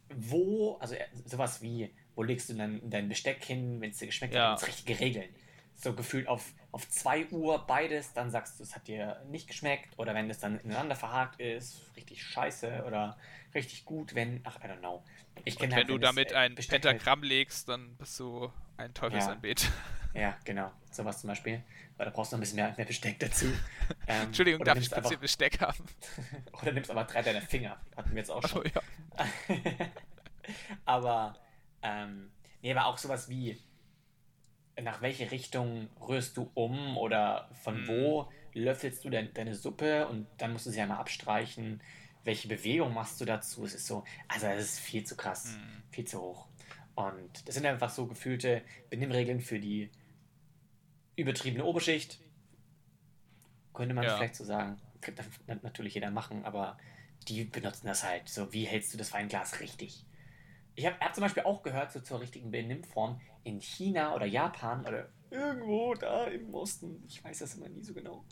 wo, also äh, sowas wie, wo legst du dann dein Besteck hin, wenn es dir geschmeckt Ja. hat, gibt's richtige Regeln. So gefühlt auf, auf 2 Uhr beides, dann sagst du, es hat dir nicht geschmeckt. Oder wenn es dann ineinander verhakt ist, richtig scheiße oder richtig gut, wenn, ach, I don't know. Ich Und wenn halt, du damit äh, ein Besteck halt- Pentagramm legst, dann bist du ein Teufelsanbeter. Ja, genau. Sowas zum Beispiel. Weil da brauchst du noch ein bisschen mehr, mehr Besteck dazu. Ähm, Entschuldigung, darf ich hier Besteck haben? Oder nimmst aber drei deiner Finger. Hatten wir jetzt auch schon. ja. Aber, ähm, Nee, aber auch sowas wie, nach welche Richtung rührst du um oder von Mhm. wo löffelst du dein, deine Suppe und dann musst du sie einmal abstreichen. Welche Bewegung machst du dazu? Es ist so, also es ist viel zu krass, Mhm. viel zu hoch. Und das sind einfach so gefühlte Benimmregeln für die übertriebene Oberschicht. Könnte man Ja. vielleicht so sagen. Könnte nat- natürlich jeder machen, aber die benutzen das halt. So, wie hältst du das Weinglas richtig? Ich habe hab zum Beispiel auch gehört, so zur richtigen Benimmform in China oder Japan oder irgendwo da im Osten, ich weiß das immer nie so genau,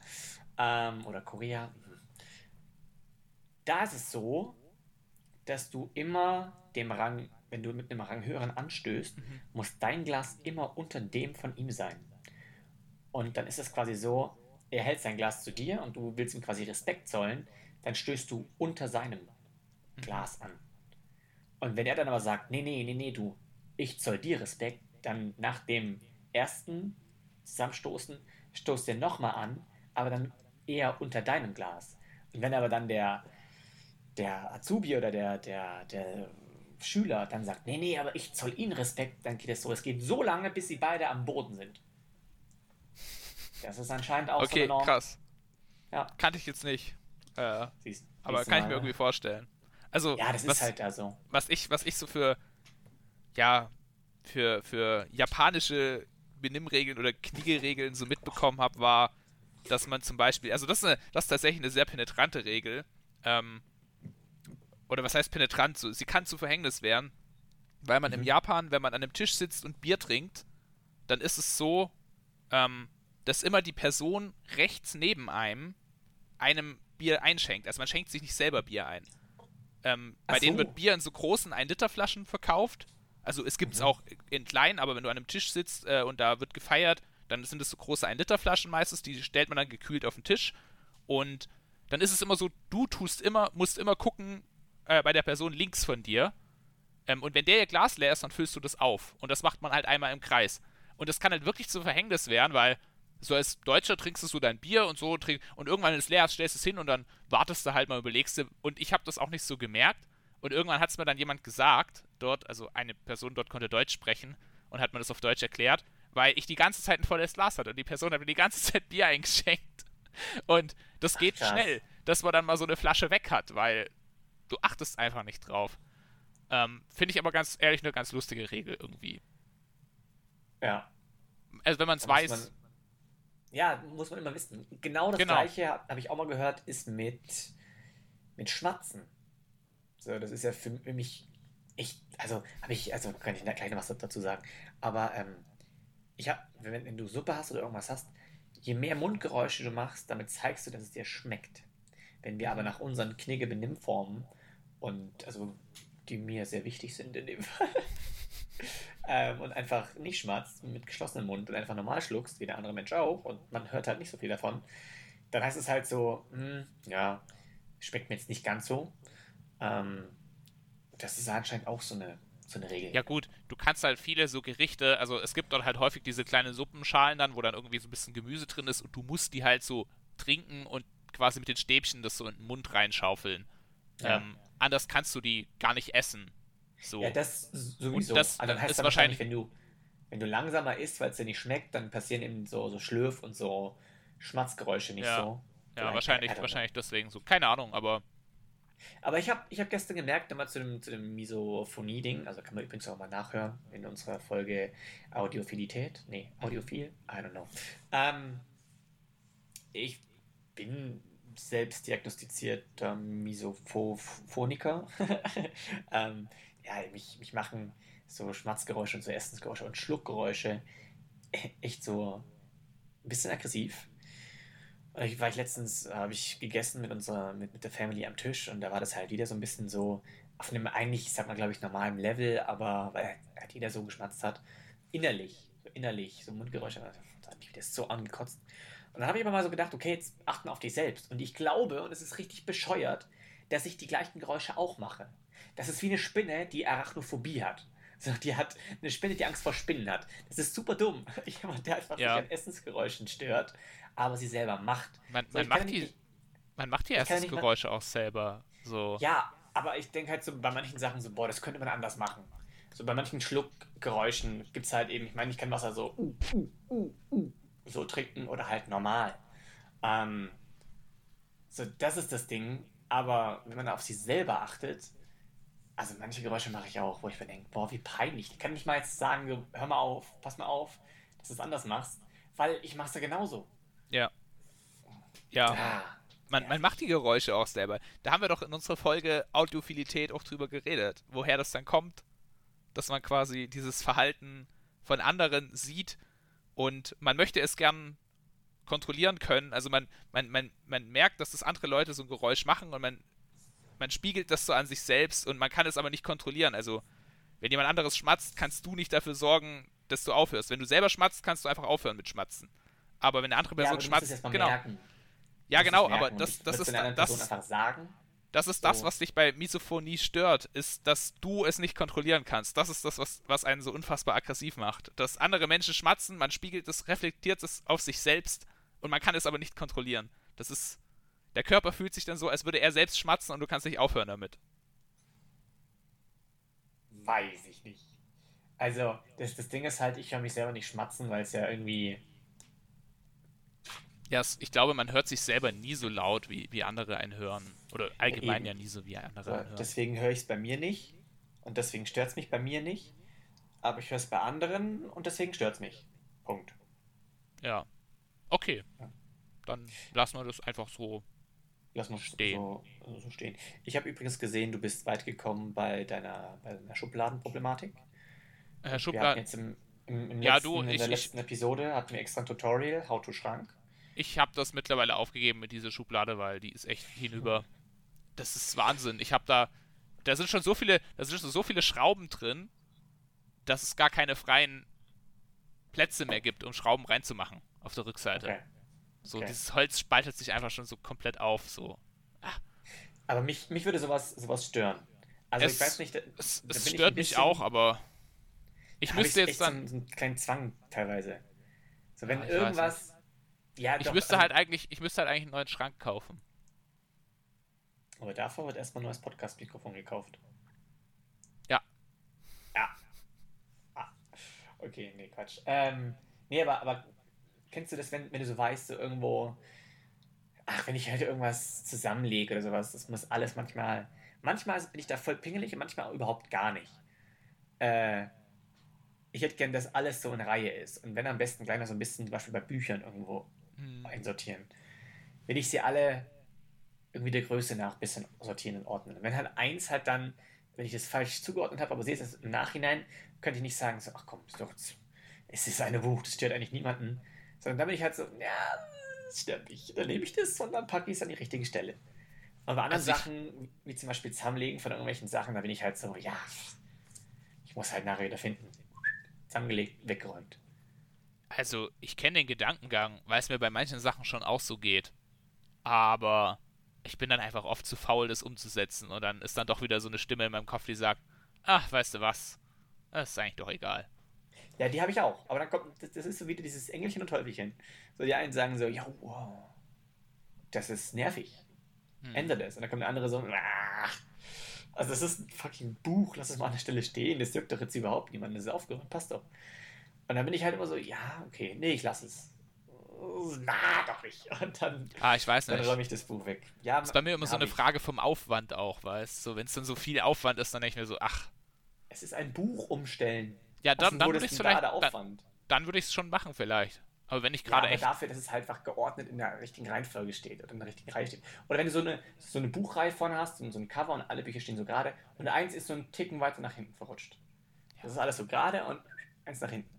ähm, oder Korea. Da ist es so, dass du immer dem Rang, wenn du mit einem Rang höheren anstößt, Mhm. muss dein Glas immer unter dem von ihm sein. Und dann ist es quasi so, er hält sein Glas zu dir und du willst ihm quasi Respekt zollen, dann stößt du unter seinem Glas an. Und wenn er dann aber sagt, nee, nee, nee, nee, du, ich zoll dir Respekt, dann nach dem ersten Zusammenstoßen stoßt er nochmal an, aber dann eher unter deinem Glas. Und wenn aber dann der, der Azubi oder der, der, der Schüler dann sagt, nee, nee, aber ich zoll ihnen Respekt, dann geht es so. Es geht so lange, bis sie beide am Boden sind. Das ist anscheinend auch so Okay, eine Norm. krass. Ja. Kannte ich jetzt nicht. Äh, Siehst- aber siehst kann ich mir ne? irgendwie vorstellen. Also, Ja, das was, ist halt da so. was ich, was ich so für, ja, für, für japanische Benimmregeln oder Kniegeregeln so mitbekommen habe, war, dass man zum Beispiel, also das ist, eine, das ist tatsächlich eine sehr penetrante Regel. Ähm, oder was heißt penetrant? So, sie kann zu Verhängnis werden, weil man im Mhm. Japan, wenn man an einem Tisch sitzt und Bier trinkt, dann ist es so, ähm, dass immer die Person rechts neben einem einem Bier einschenkt. Also man schenkt sich nicht selber Bier ein. Ähm, bei denen so. wird Bier in so großen 1-Liter-Flaschen verkauft. Also es gibt es Mhm. auch in kleinen, aber wenn du an einem Tisch sitzt äh, und da wird gefeiert, dann sind es so große 1-Liter-Flaschen meistens, die stellt man dann gekühlt auf den Tisch. Und dann ist es immer so, du tust immer, musst immer gucken äh, bei der Person links von dir. Ähm, und wenn der ihr Glas leer ist, dann füllst du das auf. Und das macht man halt einmal im Kreis. Und das kann halt wirklich zu Verhängnis werden, weil so als Deutscher trinkst du so dein Bier und so trink, und irgendwann ist es leer, stellst es hin und dann wartest du halt mal, überlegst du. Und ich habe das auch nicht so gemerkt. Und irgendwann hat es mir dann jemand gesagt, dort, also eine Person dort konnte Deutsch sprechen und hat mir das auf Deutsch erklärt, weil ich die ganze Zeit ein volles Glas hatte und die Person hat mir die ganze Zeit Bier eingeschenkt. Und das geht krass. schnell, dass man dann mal so eine Flasche weg hat, weil du achtest einfach nicht drauf. Ähm, Finde ich aber ganz ehrlich eine ganz lustige Regel irgendwie. Ja. Also wenn man es weiß, ja, muss man immer wissen. Genau das Genau. gleiche habe hab ich auch mal gehört, ist mit, mit Schmatzen. So, das ist ja für mich echt, also habe ich, also kann ich gleich noch was dazu sagen. Aber ähm, ich habe, wenn, wenn du Suppe hast oder irgendwas hast, je mehr Mundgeräusche du machst, damit zeigst du, dass es dir schmeckt. Wenn wir aber nach unseren Knigge-Benimmformen und also die mir sehr wichtig sind in dem Fall, ähm, und einfach nicht schmatzt mit geschlossenem Mund und einfach normal schluckst, wie der andere Mensch auch, und man hört halt nicht so viel davon, dann heißt es halt so, hm, ja, schmeckt mir jetzt nicht ganz so. Ähm, das ist anscheinend auch so eine, so eine Regel. ja gut, du kannst halt viele so Gerichte, also es gibt dort halt häufig diese kleinen Suppenschalen dann, wo dann irgendwie so ein bisschen Gemüse drin ist und du musst die halt so trinken und quasi mit den Stäbchen das so in den Mund reinschaufeln. Ja. Ähm, anders kannst du die gar nicht essen. So. Ja, das sowieso. Und das also dann heißt ist dann wahrscheinlich, wenn du, wenn du langsamer isst, weil es dir nicht schmeckt, dann passieren eben so, so Schlürf- und so Schmatzgeräusche nicht Ja. so. ja, I- wahrscheinlich, know. wahrscheinlich deswegen so. Keine Ahnung, aber Aber ich habe ich hab gestern gemerkt, nochmal zu dem, zu dem Misophonie-Ding, also kann man übrigens auch mal nachhören in unserer Folge Audiophilität. Nee, Audiophil? I don't know. Ähm, ich bin selbst diagnostizierter Misophoniker. ähm, ja, mich, mich machen so Schmatzgeräusche und so Essensgeräusche und Schluckgeräusche echt so ein bisschen aggressiv. Und ich war ich letztens, habe ich gegessen mit unserer, mit, mit der Family am Tisch und da war das halt wieder so ein bisschen so auf einem eigentlich, ich sag mal, glaube ich, normalen Level, aber weil halt jeder so geschmatzt hat, innerlich, so innerlich, so Mundgeräusche, da hat mich wieder so angekotzt. Und dann habe ich aber mal so gedacht, okay, jetzt achten auf dich selbst. Und ich glaube, und es ist richtig bescheuert, dass ich die gleichen Geräusche auch mache. Das ist wie eine Spinne, die Arachnophobie hat. So, die hat eine Spinne, die Angst vor Spinnen hat. Das ist super dumm. Jemand, der einfach Ja. sich an Essensgeräuschen stört, aber sie selber macht. man, So, man macht nicht- die, man macht die nicht Essensgeräusche auch selber. So. Ja, aber ich denke halt so bei manchen Sachen so, boah, das könnte man anders machen. so bei manchen Schluckgeräuschen gibt es halt eben, ich meine, ich kann Wasser so uh, uh, uh, uh, so trinken oder halt normal. Ähm, so, das ist das Ding. Aber wenn man auf sich selber achtet, also manche Geräusche mache ich auch, wo ich mir denke, boah, wie peinlich. Ich kann nicht mal jetzt sagen, hör mal auf, pass mal auf, dass du es anders machst, weil ich mache es ja genauso. Ja. Ja. Ah, Man, man macht die Geräusche auch selber. Da haben wir doch in unserer Folge Audiophilität auch drüber geredet, woher das dann kommt, dass man quasi dieses Verhalten von anderen sieht und man möchte es gern kontrollieren können. Also man, man, man, man merkt, dass das andere Leute so ein Geräusch machen und man, man spiegelt das so an sich selbst und man kann es aber nicht kontrollieren. Also wenn jemand anderes schmatzt, kannst du nicht dafür sorgen, dass du aufhörst. Wenn du selber schmatzt, kannst du einfach aufhören mit Schmatzen. Aber wenn eine andere ja, Person musst schmatzt, genau. merken. Ja, genau, aber das, das ist das, das ist das, was dich bei Misophonie stört, ist, dass du es nicht kontrollieren kannst. Das ist das, was, was einen so unfassbar aggressiv macht. Dass andere Menschen schmatzen, man spiegelt es, reflektiert es auf sich selbst und man kann es aber nicht kontrollieren. Das ist. Der Körper fühlt sich dann so, als würde er selbst schmatzen und du kannst nicht aufhören damit. Weiß ich nicht. Also, das, das Ding ist halt, ich höre mich selber nicht schmatzen, weil es ja irgendwie. Ja, ich glaube, man hört sich selber nie so laut, wie, wie andere einen hören. Oder allgemein eben. ja nie so, wie andere So, einen hören. deswegen höre ich es bei mir nicht. Und deswegen stört es mich bei mir nicht. Aber ich höre es bei anderen und deswegen stört es mich. Punkt. Ja. Okay. Ja. Dann lassen wir das einfach so. Lass mal Stehen. So, so stehen. Ich habe übrigens gesehen, du bist weit gekommen bei deiner, bei deiner Schubladenproblematik. Herr hatten Schubladen, jetzt im, im, im Ja, letzten, du, in ich- der ich- letzten Episode hatten wir extra ein Tutorial, How to Schrank. ich habe das mittlerweile aufgegeben mit dieser Schublade, weil die ist echt hinüber. Das ist Wahnsinn. Ich habe da, da sind schon so viele, da sind schon so viele Schrauben drin, dass es gar keine freien Plätze mehr gibt, um Schrauben reinzumachen auf der Rückseite. Okay. So okay. dieses Holz spaltet sich einfach schon so komplett auf. So Aber mich, mich würde sowas, sowas stören. Also Es- ich weiß nicht, da, es, da es ich stört ein mich bisschen- auch, aber ich müsste echt jetzt so dann, einen, so einen kleinen Zwang teilweise. So wenn Ah, ich weiß irgendwas. Ja, ich doch, müsste also- halt eigentlich, ich müsste halt eigentlich einen neuen Schrank kaufen. Aber davor wird erstmal ein neues Podcast-Mikrofon gekauft. Ja. Ja. Ah. Okay, nee, Quatsch. Ähm, nee, aber, aber kennst du das, wenn, wenn du so weißt, so irgendwo, ach, wenn ich halt irgendwas zusammenlege oder sowas, das muss alles manchmal, manchmal bin ich da voll pingelig und manchmal auch überhaupt gar nicht. Äh, ich hätte gern, dass alles so in Reihe ist. Und wenn am besten gleich noch so ein bisschen, zum Beispiel bei Büchern irgendwo Hm. einsortieren. Will ich sie alle irgendwie der Größe nach ein bisschen sortieren und ordnen. Wenn halt eins halt dann, wenn ich das falsch zugeordnet habe, aber sehe es im Nachhinein, könnte ich nicht sagen, so, ach komm, ist doch, es ist eine Buch, das stört eigentlich niemanden. Sondern dann bin ich halt so, ja, das stört mich. Dann nehme ich das und dann packe ich es an die richtige Stelle. Und bei anderen Also ich- Sachen, wie zum Beispiel Zusammenlegen von irgendwelchen Sachen, da bin ich halt so, ja, ich muss halt nachher wieder finden. Zusammengelegt, weggeräumt. Also, ich kenne den Gedankengang, weil es mir bei manchen Sachen schon auch so geht. Aber ich bin dann einfach oft zu faul, das umzusetzen. Und dann ist dann doch wieder so eine Stimme in meinem Kopf, die sagt, ach, weißt du was, das ist eigentlich doch egal. Ja, die habe ich auch. Aber dann kommt, das, das ist so wieder dieses Engelchen und Teufelchen. So, die einen sagen so, ja, wow, das ist nervig. Hm. Ändere das. Und dann kommt der andere so, ah. Also das ist ein fucking Buch, lass es mal an der Stelle stehen. Das juckt doch jetzt überhaupt niemand. Das ist aufgeräumt, passt doch. Und dann bin ich halt immer so, ja, okay, nee, ich lasse es. Na, doch nicht. Und dann, Ah, ich weiß dann nicht. räume ich das Buch weg. Ja, Das ist bei mir immer so eine ich. Frage vom Aufwand auch, weißt du? So, wenn es dann so viel Aufwand ist, dann denke ich mir so, ach, Es ist ein Buch umstellen. Ja, dann, dann würde ich es vielleicht, dann, dann würde ich es schon machen vielleicht. Aber wenn ich Ja, gerade aber echt, dafür, dass es halt einfach geordnet in der richtigen Reihenfolge steht oder in der richtigen Reihe steht. Oder wenn du so eine, so eine Buchreihe vorne hast und so ein Cover und alle Bücher stehen so gerade und eins ist so ein Ticken weiter nach hinten verrutscht. Das ist alles so gerade und eins nach hinten.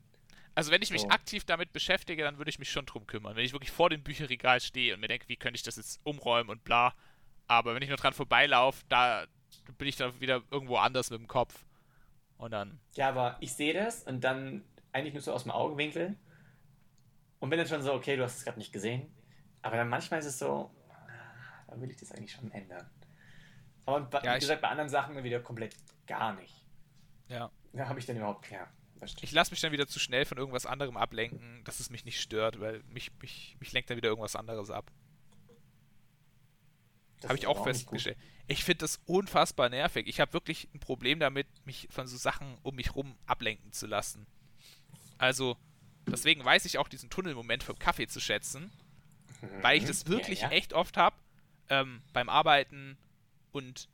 also wenn ich mich so. aktiv damit beschäftige, dann würde ich mich schon drum kümmern. Wenn ich wirklich vor dem Bücherregal stehe und mir denke, wie könnte ich das jetzt umräumen und bla. Aber wenn ich nur dran vorbeilaufe, da bin ich dann wieder irgendwo anders mit dem Kopf. Und dann, Ja, aber ich sehe das und dann eigentlich nur so aus dem Augenwinkel und bin dann schon so, okay, du hast es gerade nicht gesehen. Aber dann manchmal ist es so, ah, dann will ich das eigentlich schon ändern. Aber Ja, wie ich- gesagt, bei anderen Sachen wieder komplett gar nicht. ja. Da habe ich dann überhaupt, ja. Ich lasse mich dann wieder zu schnell von irgendwas anderem ablenken, dass es mich nicht stört, weil mich, mich, mich lenkt dann wieder irgendwas anderes ab. Habe ich auch festgestellt. Ich finde das unfassbar nervig. Ich habe wirklich ein Problem damit, mich von so Sachen um mich rum ablenken zu lassen. Also, deswegen weiß ich auch diesen Tunnelmoment vom Kaffee zu schätzen, weil ich das wirklich ja, ja. echt oft habe ähm, beim Arbeiten und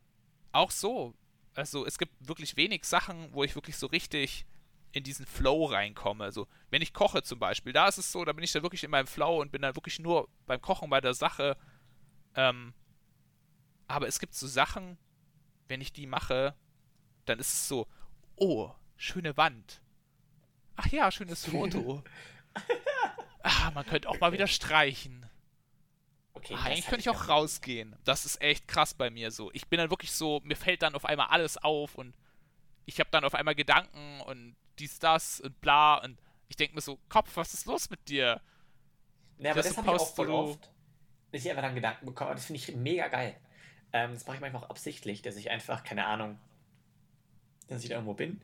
auch so. Also, es gibt wirklich wenig Sachen, wo ich wirklich so richtig in diesen Flow reinkomme. Also, wenn ich koche zum Beispiel, da ist es so, da bin ich da wirklich in meinem Flow und bin da wirklich nur beim Kochen bei der Sache. Ähm, aber es gibt so Sachen, wenn ich die mache, dann ist es so, oh, schöne Wand. Ach ja, schönes Foto. ah, man könnte auch mal wieder streichen. Okay, ah, eigentlich könnte ich auch rausgehen. Das ist echt krass bei mir so. Ich bin dann wirklich so, mir fällt dann auf einmal alles auf und ich habe dann auf einmal Gedanken und dies, das und bla und ich denke mir so, Kopf, was ist los mit dir? Ja, aber das, das habe ich auch voll oft, dass ich einfach dann Gedanken bekomme. Das finde ich mega geil. Ähm, das mache ich manchmal auch absichtlich, dass ich einfach, keine Ahnung, dass ich da irgendwo bin,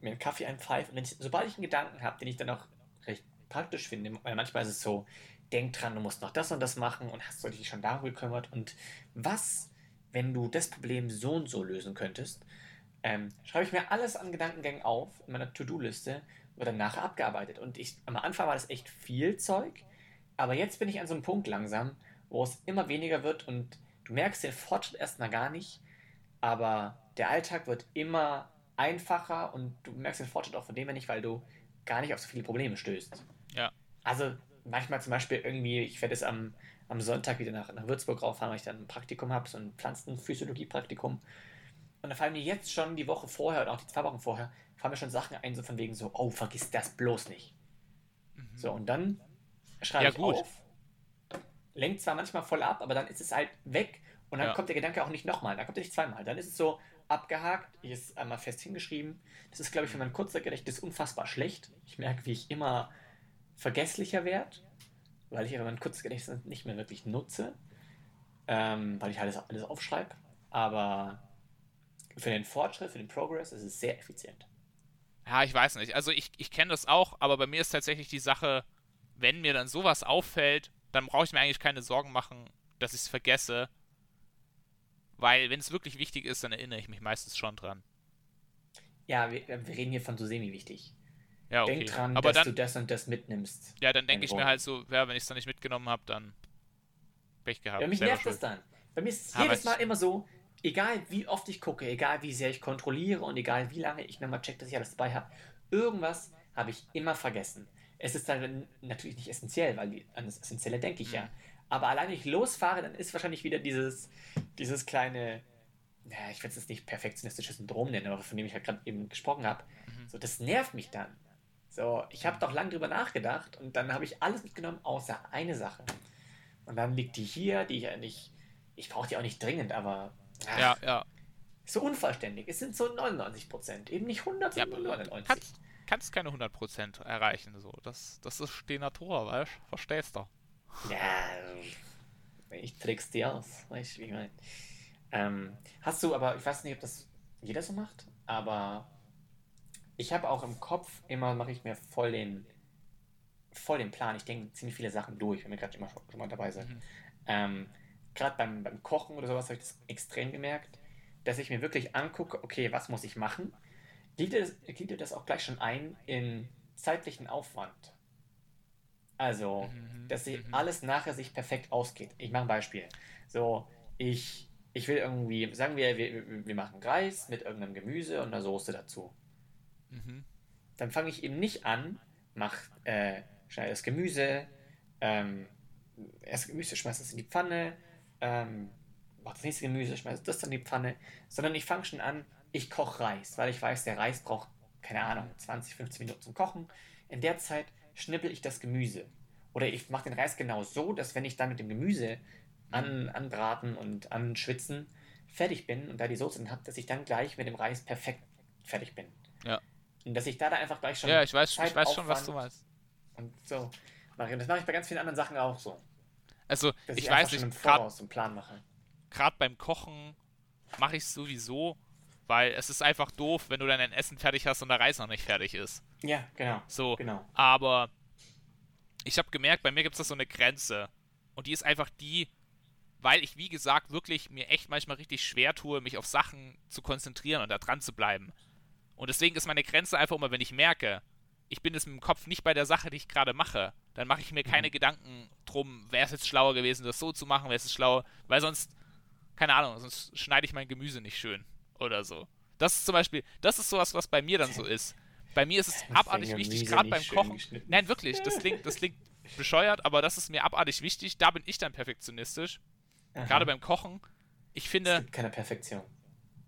mir einen Kaffee einpfeife und ich, sobald ich einen Gedanken habe, den ich dann auch recht praktisch finde, weil manchmal ist es so, denk dran, du musst noch das und das machen und hast du dich schon darum gekümmert und was, wenn du das Problem so und so lösen könntest, ähm, schreibe ich mir alles an Gedankengängen auf in meiner To-Do-Liste, wird dann nachher abgearbeitet. Und ich, am Anfang war das echt viel Zeug, aber jetzt bin ich an so einem Punkt langsam, wo es immer weniger wird und du merkst den Fortschritt erstmal gar nicht, aber der Alltag wird immer einfacher und du merkst den Fortschritt auch von dem her nicht, weil du gar nicht auf so viele Probleme stößt. Ja. Also manchmal zum Beispiel irgendwie, ich werde es am, am Sonntag wieder nach, nach Würzburg rauffahren, weil ich dann ein Praktikum habe, so ein Pflanzenphysiologie-Praktikum. Und da fallen mir jetzt schon die Woche vorher und auch die zwei Wochen vorher, fallen mir schon Sachen ein, so von wegen so, oh, vergiss das bloß nicht. Mhm. So, und dann schreibe ja, ich gut. auf, lenkt zwar manchmal voll ab, aber dann ist es halt weg und dann ja. kommt der Gedanke auch nicht nochmal, dann kommt er nicht zweimal. Dann ist es so abgehakt, ich ist einmal fest hingeschrieben. Das ist, glaube ich, für mein kurzer Gedächtnis unfassbar schlecht. Ich merke, wie ich immer vergesslicher werde, weil ich aber mein kurzes Gedächtnis nicht mehr wirklich nutze, ähm, weil ich alles, alles aufschreibe. Aber für den Fortschritt, für den Progress ist es sehr effizient. Ja, ich weiß nicht. Also ich, ich kenne das auch, aber bei mir ist tatsächlich die Sache, wenn mir dann sowas auffällt, dann brauche ich mir eigentlich keine Sorgen machen, dass ich es vergesse. Weil wenn es wirklich wichtig ist, dann erinnere ich mich meistens schon dran. Ja, wir, wir reden hier von so semi-wichtig. Ja, okay. Denk dran, aber dass dann, du das und das mitnimmst. Ja, dann denke ich mir halt so, ja, wenn ich es dann nicht mitgenommen habe, dann Pech gehabt. Ja, mich nervt das dann. Bei mir ist es jedes Mal immer so, egal wie oft ich gucke, egal wie sehr ich kontrolliere und egal wie lange ich nochmal check, dass ich alles dabei habe, irgendwas habe ich immer vergessen. Es ist dann natürlich nicht essentiell, weil an das Essentielle denke ich mhm. ja. Aber allein wenn ich losfahre, dann ist wahrscheinlich wieder dieses, dieses kleine, naja, ich will es jetzt nicht perfektionistisches Syndrom nennen, aber von dem ich ja gerade eben gesprochen habe. Mhm. So, das nervt mich dann. So, ich habe doch lange drüber nachgedacht und dann habe ich alles mitgenommen, außer eine Sache. Und dann liegt die hier, die ich ja nicht, ich brauche die auch nicht dringend, aber Ach, ja, ja. So unvollständig. Es sind so 99 Prozent. Eben nicht 100, sondern ja, 99. Kannst, kannst keine 100 Prozent erreichen. So. Das, das ist die Natur, weißt du? Verstehst du? Ja, ich trick's dir aus. Weißt du, wie ich meine? Ähm, hast du, aber ich weiß nicht, ob das jeder so macht, aber ich habe auch im Kopf immer, mache ich mir voll den, voll den Plan. Ich denke ziemlich viele Sachen durch, wenn wir gerade immer schon, schon mal dabei sind. Mhm. Ähm, gerade beim, beim Kochen oder sowas habe ich das extrem gemerkt, dass ich mir wirklich angucke, okay, was muss ich machen? Gliedert das auch gleich schon ein in zeitlichen Aufwand. Also, mhm, dass sich mhm. alles nachher sich perfekt ausgeht. Ich mache ein Beispiel. So, ich, ich will irgendwie, sagen wir, wir, wir machen Reis mit irgendeinem Gemüse und einer Soße dazu. Mhm. Dann fange ich eben nicht an, mach, äh, schneide das Gemüse, ähm, erst Gemüse, schmeiß es in die Pfanne, ähm, mach das nächste Gemüse, schmeiße das dann in die Pfanne, sondern ich fange schon an, ich koche Reis, weil ich weiß, der Reis braucht, keine Ahnung, 20, 15 Minuten zum Kochen. In der Zeit schnippel ich das Gemüse. Oder ich mache den Reis genau so, dass wenn ich dann mit dem Gemüse an, anbraten und anschwitzen fertig bin und da die Soße dann habe, dass ich dann gleich mit dem Reis perfekt fertig bin. Ja. Und dass ich da, da einfach gleich schon. Ja, ich weiß, ich weiß schon, was du meinst. Und so. Das mache ich bei ganz vielen anderen Sachen auch so. Also, Dass ich, ich weiß nicht, gerade beim Kochen mache ich es sowieso, weil es ist einfach doof, wenn du dann dein Essen fertig hast und der Reis noch nicht fertig ist. Ja, genau. So, genau. aber ich habe gemerkt, bei mir gibt es da so eine Grenze und die ist einfach die, weil ich, wie gesagt, wirklich mir echt manchmal richtig schwer tue, mich auf Sachen zu konzentrieren und da dran zu bleiben. Und deswegen ist meine Grenze einfach immer, wenn ich merke, ich bin jetzt mit dem Kopf nicht bei der Sache, die ich gerade mache, dann mache ich mir keine mhm. Gedanken drum, wäre es jetzt schlauer gewesen, das so zu machen, wäre es schlauer, weil sonst, keine Ahnung, sonst schneide ich mein Gemüse nicht schön oder so. Das ist zum Beispiel, das ist sowas, was bei mir dann so ist. Bei mir ist es abartig wichtig, gerade beim Kochen. Nein, wirklich, das klingt, das klingt bescheuert, aber das ist mir abartig wichtig. Da bin ich dann perfektionistisch. Gerade beim Kochen. Ich finde. Es gibt keine Perfektion.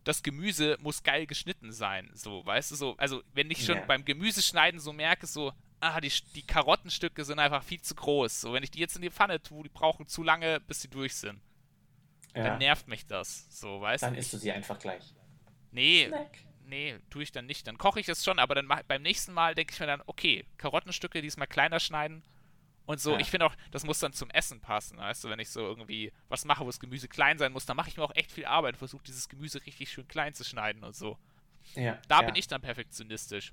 Das Gemüse muss geil geschnitten sein. So, weißt du, so. Also, wenn ich schon ja. beim Gemüseschneiden so merke, so, ah, die, die Karottenstücke sind einfach viel zu groß. So, wenn ich die jetzt in die Pfanne tue, die brauchen zu lange, bis sie durch sind. Ja. Dann nervt mich das. So, weißt Dann isst du sie einfach gleich. Nee. Snack. Nee, tue ich dann nicht. Dann koche ich es schon, aber dann beim nächsten Mal denke ich mir dann, okay, Karottenstücke diesmal kleiner schneiden, und so, ja. ich finde auch, das muss dann zum Essen passen. Weißt du, wenn ich so irgendwie was mache, wo das Gemüse klein sein muss, dann mache ich mir auch echt viel Arbeit und versuche dieses Gemüse richtig schön klein zu schneiden und so. Ja, da ja. bin ich dann perfektionistisch.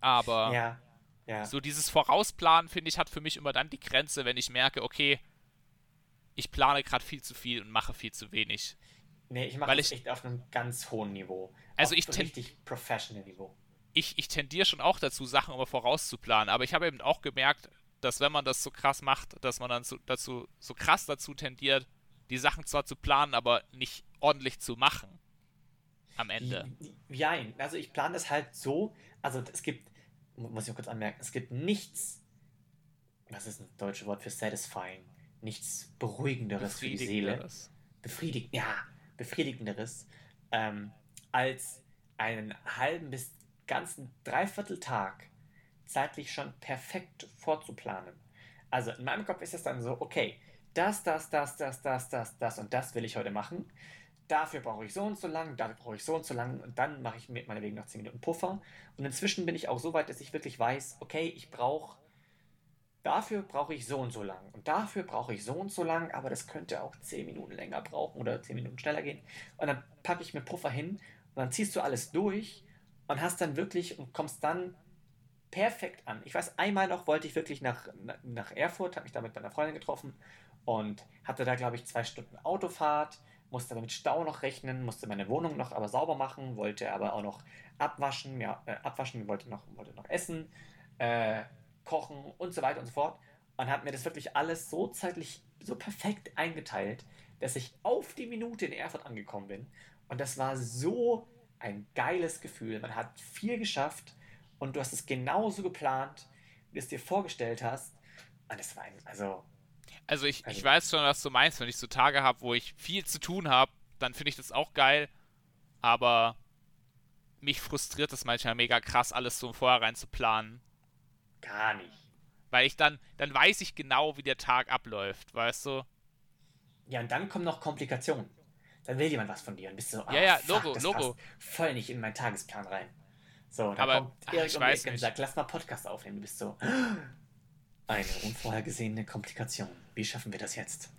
Aber ja, ja. so dieses Vorausplanen, finde ich, hat für mich immer dann die Grenze, wenn ich merke, okay, ich plane gerade viel zu viel und mache viel zu wenig. Nee, ich mache das echt auf einem ganz hohen Niveau. Also auf ich richtig professional Niveau. Ich, ich tendiere schon auch dazu, Sachen immer vorauszuplanen, aber ich habe eben auch gemerkt, dass wenn man das so krass macht, dass man dann so, dazu so krass dazu tendiert, die Sachen zwar zu planen, aber nicht ordentlich zu machen. Am Ende. Ja, also ich plane das halt so, also es gibt, muss ich noch kurz anmerken, es gibt nichts, was ist ein deutsches Wort für satisfying? Nichts beruhigenderes für die Seele. Befriedigend, ja, befriedigenderes, ähm, als einen halben bis ganzen Dreivierteltag zeitlich schon perfekt vorzuplanen. Also in meinem Kopf ist es dann so, okay, das, das, das, das, das, das, das und das will ich heute machen. Dafür brauche ich so und so lang, dafür brauche ich so und so lang und dann mache ich mit meiner Wegen noch 10 Minuten Puffer. Und inzwischen bin ich auch so weit, dass ich wirklich weiß, okay, ich brauche, dafür brauche ich so und so lang und dafür brauche ich so und so lang, aber das könnte auch 10 Minuten länger brauchen oder 10 Minuten schneller gehen. Und dann packe ich mir Puffer hin und dann ziehst du alles durch und hast dann wirklich und kommst dann perfekt an. Ich weiß, einmal noch wollte ich wirklich nach, nach Erfurt, habe mich da mit meiner Freundin getroffen und hatte da, glaube ich, zwei Stunden Autofahrt, musste aber mit Stau noch rechnen, musste meine Wohnung noch aber sauber machen, wollte aber auch noch abwaschen, ja, äh, abwaschen, wollte noch, wollte noch essen, äh, kochen und so weiter und so fort. Und hat mir das wirklich alles so zeitlich so perfekt eingeteilt, dass ich auf die Minute in Erfurt angekommen bin. Und das war so ein geiles Gefühl. Man hat viel geschafft und du hast es genauso geplant, wie du es dir vorgestellt hast. Und es war ein, also. Also ich, also ich weiß schon, was du meinst. Wenn ich so Tage habe, wo ich viel zu tun habe, dann finde ich das auch geil. Aber mich frustriert es manchmal mega krass, alles so im Vorhinein zu planen. Gar nicht. Weil ich dann, dann weiß ich genau, wie der Tag abläuft, weißt du? Ja, und dann kommen noch Komplikationen. Dann will jemand was von dir und bist so, oh, ja, ja, fuck, Logo, das Logo. voll nicht in meinen Tagesplan rein. So, dann aber, kommt Erik um die Ecke und sagt, lass mal Podcast aufnehmen. Du bist so, eine unvorhergesehene Komplikation. Wie schaffen wir das jetzt?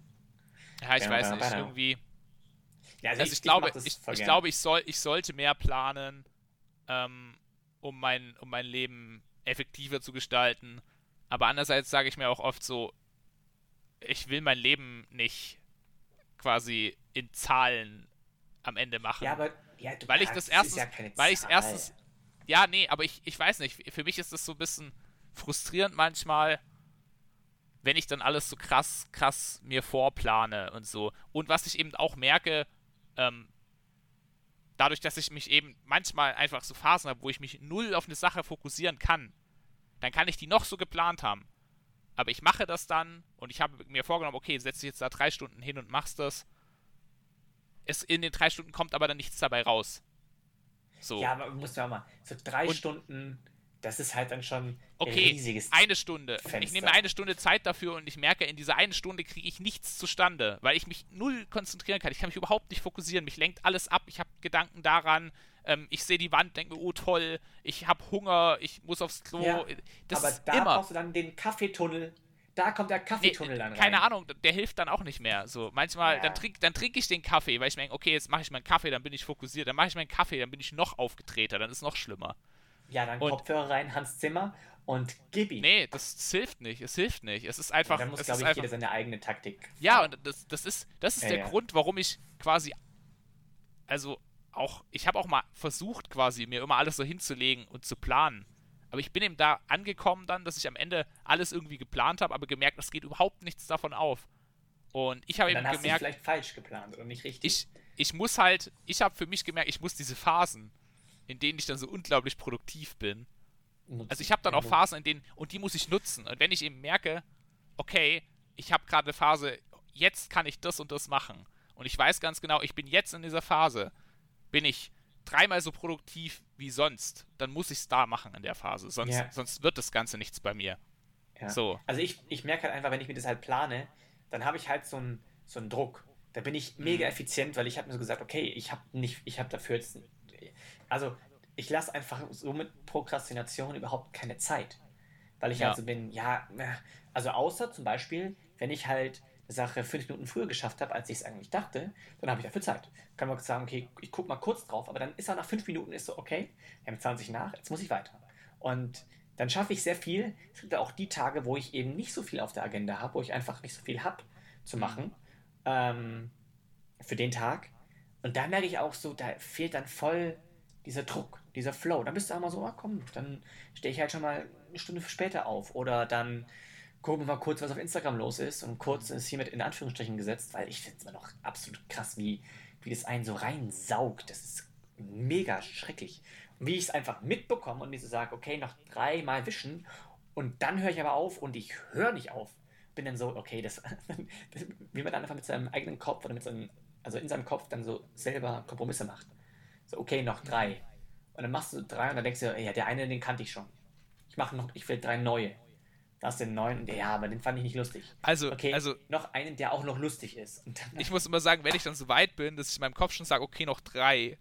Ja, ich weiß nicht, irgendwie... Ja, also, also ich, ich, glaube, ich, ich glaube, ich, soll, ich sollte mehr planen, ähm, um, mein, um mein Leben effektiver zu gestalten. Aber andererseits sage ich mir auch oft so, ich will mein Leben nicht quasi in Zahlen am Ende machen. Ja, aber ja, weil ich das erstens, ja weil ich es erstens ja, nee, aber ich, ich weiß nicht. Für mich ist das so ein bisschen frustrierend manchmal, wenn ich dann alles so krass, krass mir vorplane und so. Und was ich eben auch merke, ähm, dadurch, dass ich mich eben manchmal einfach so Phasen habe, wo ich mich null auf eine Sache fokussieren kann, dann kann ich die noch so geplant haben. Aber ich mache das dann und ich habe mir vorgenommen, okay, setze dich jetzt da drei Stunden hin und machst das. Es, in den drei Stunden kommt aber dann nichts dabei raus. So. Ja, aber musst du auch mal, so drei und, Stunden, das ist halt dann schon okay, ein riesiges eine Stunde. Fenster. Ich nehme eine Stunde Zeit dafür und ich merke, in dieser einen Stunde kriege ich nichts zustande, weil ich mich null konzentrieren kann. Ich kann mich überhaupt nicht fokussieren. Mich lenkt alles ab. Ich habe Gedanken daran. Ähm, ich sehe die Wand, denke mir, oh toll, ich habe Hunger, ich muss aufs Klo. Ja, das aber da immer. brauchst du dann den Kaffeetunnel da kommt der Kaffeetunnel nee, dann rein. Keine Ahnung, der hilft dann auch nicht mehr. So, manchmal, ja. dann trinke dann trink ich den Kaffee, weil ich mir denke, okay, jetzt mache ich meinen Kaffee, dann bin ich fokussiert. Dann mache ich meinen Kaffee, dann bin ich noch aufgedrehter, dann ist es noch schlimmer. Ja, dann und, Kopfhörer rein, Hans Zimmer und gib ihn. Nee, das, hilft nicht. Es hilft nicht. Es ist einfach. dann muss, glaube ich, einfach jeder seine eigene Taktik. ja, und das, das ist, das ist Ja, der ja. Grund, warum ich quasi. Also auch. Ich habe auch mal versucht, quasi, mir immer alles so hinzulegen und zu planen. Aber ich bin eben da angekommen dann, dass ich am Ende alles irgendwie geplant habe, aber gemerkt, es geht überhaupt nichts davon auf. Und ich habe eben dann hast du gemerkt, vielleicht falsch geplant oder nicht richtig. ich, ich muss halt, ich habe für mich gemerkt, ich muss diese Phasen, in denen ich dann so unglaublich produktiv bin. Also ich habe dann auch Phasen, in denen, und die muss ich nutzen. Und wenn ich eben merke, okay, ich habe gerade eine Phase, jetzt kann ich das und das machen. Und ich weiß ganz genau, ich bin jetzt in dieser Phase, bin ich dreimal so produktiv wie sonst, dann muss ich es da machen in der Phase. Sonst, Ja. sonst wird das Ganze nichts bei mir. Ja. So. Also ich, ich merke halt einfach, wenn ich mir das halt plane, dann habe ich halt so einen so einen Druck. Da bin ich mega Mhm. effizient, weil ich habe mir so gesagt, okay, ich habe nicht, ich habe dafür jetzt, also ich lasse einfach so mit Prokrastination überhaupt keine Zeit, weil ich Ja. halt so bin, ja, also außer zum Beispiel, wenn ich halt eine Sache fünf Minuten früher geschafft habe, als ich es eigentlich dachte, dann habe ich dafür Zeit. Kann man sagen, okay, ich gucke mal kurz drauf, aber dann ist er nach fünf Minuten ist so, okay, wir haben 20 nach, jetzt muss ich weiter. Und dann schaffe ich sehr viel. Es gibt auch die Tage, wo ich eben nicht so viel auf der Agenda habe, wo ich einfach nicht so viel habe zu machen ähm, für den Tag. Und da merke ich auch so, da fehlt dann voll dieser Druck, dieser Flow. Dann bist du auch mal so, ah, komm, dann stehe ich halt schon mal eine Stunde später auf. Oder dann gucken wir mal kurz, was auf Instagram los ist. Und kurz ist hiermit in Anführungsstrichen gesetzt, weil ich finde es immer noch absolut krass, wie, wie das einen so reinsaugt. Das ist mega schrecklich. Und wie ich es einfach mitbekomme und mir so sage, okay, noch dreimal wischen und dann höre ich aber auf und ich höre nicht auf. Bin dann so, okay, das wie man dann einfach mit seinem eigenen Kopf oder mit seinem, also in seinem Kopf dann so selber Kompromisse macht. So, okay, noch drei. Und dann machst du drei und dann denkst du, ey, ja, der eine, den kannte ich schon. Ich mache noch, ich will drei neue. Da hast du den neuen und der, ja, aber den fand ich nicht lustig. Also, Okay, also noch einen, der auch noch lustig ist. Ich muss immer sagen, wenn ich dann so weit bin, dass ich in meinem Kopf schon sage, okay, noch drei,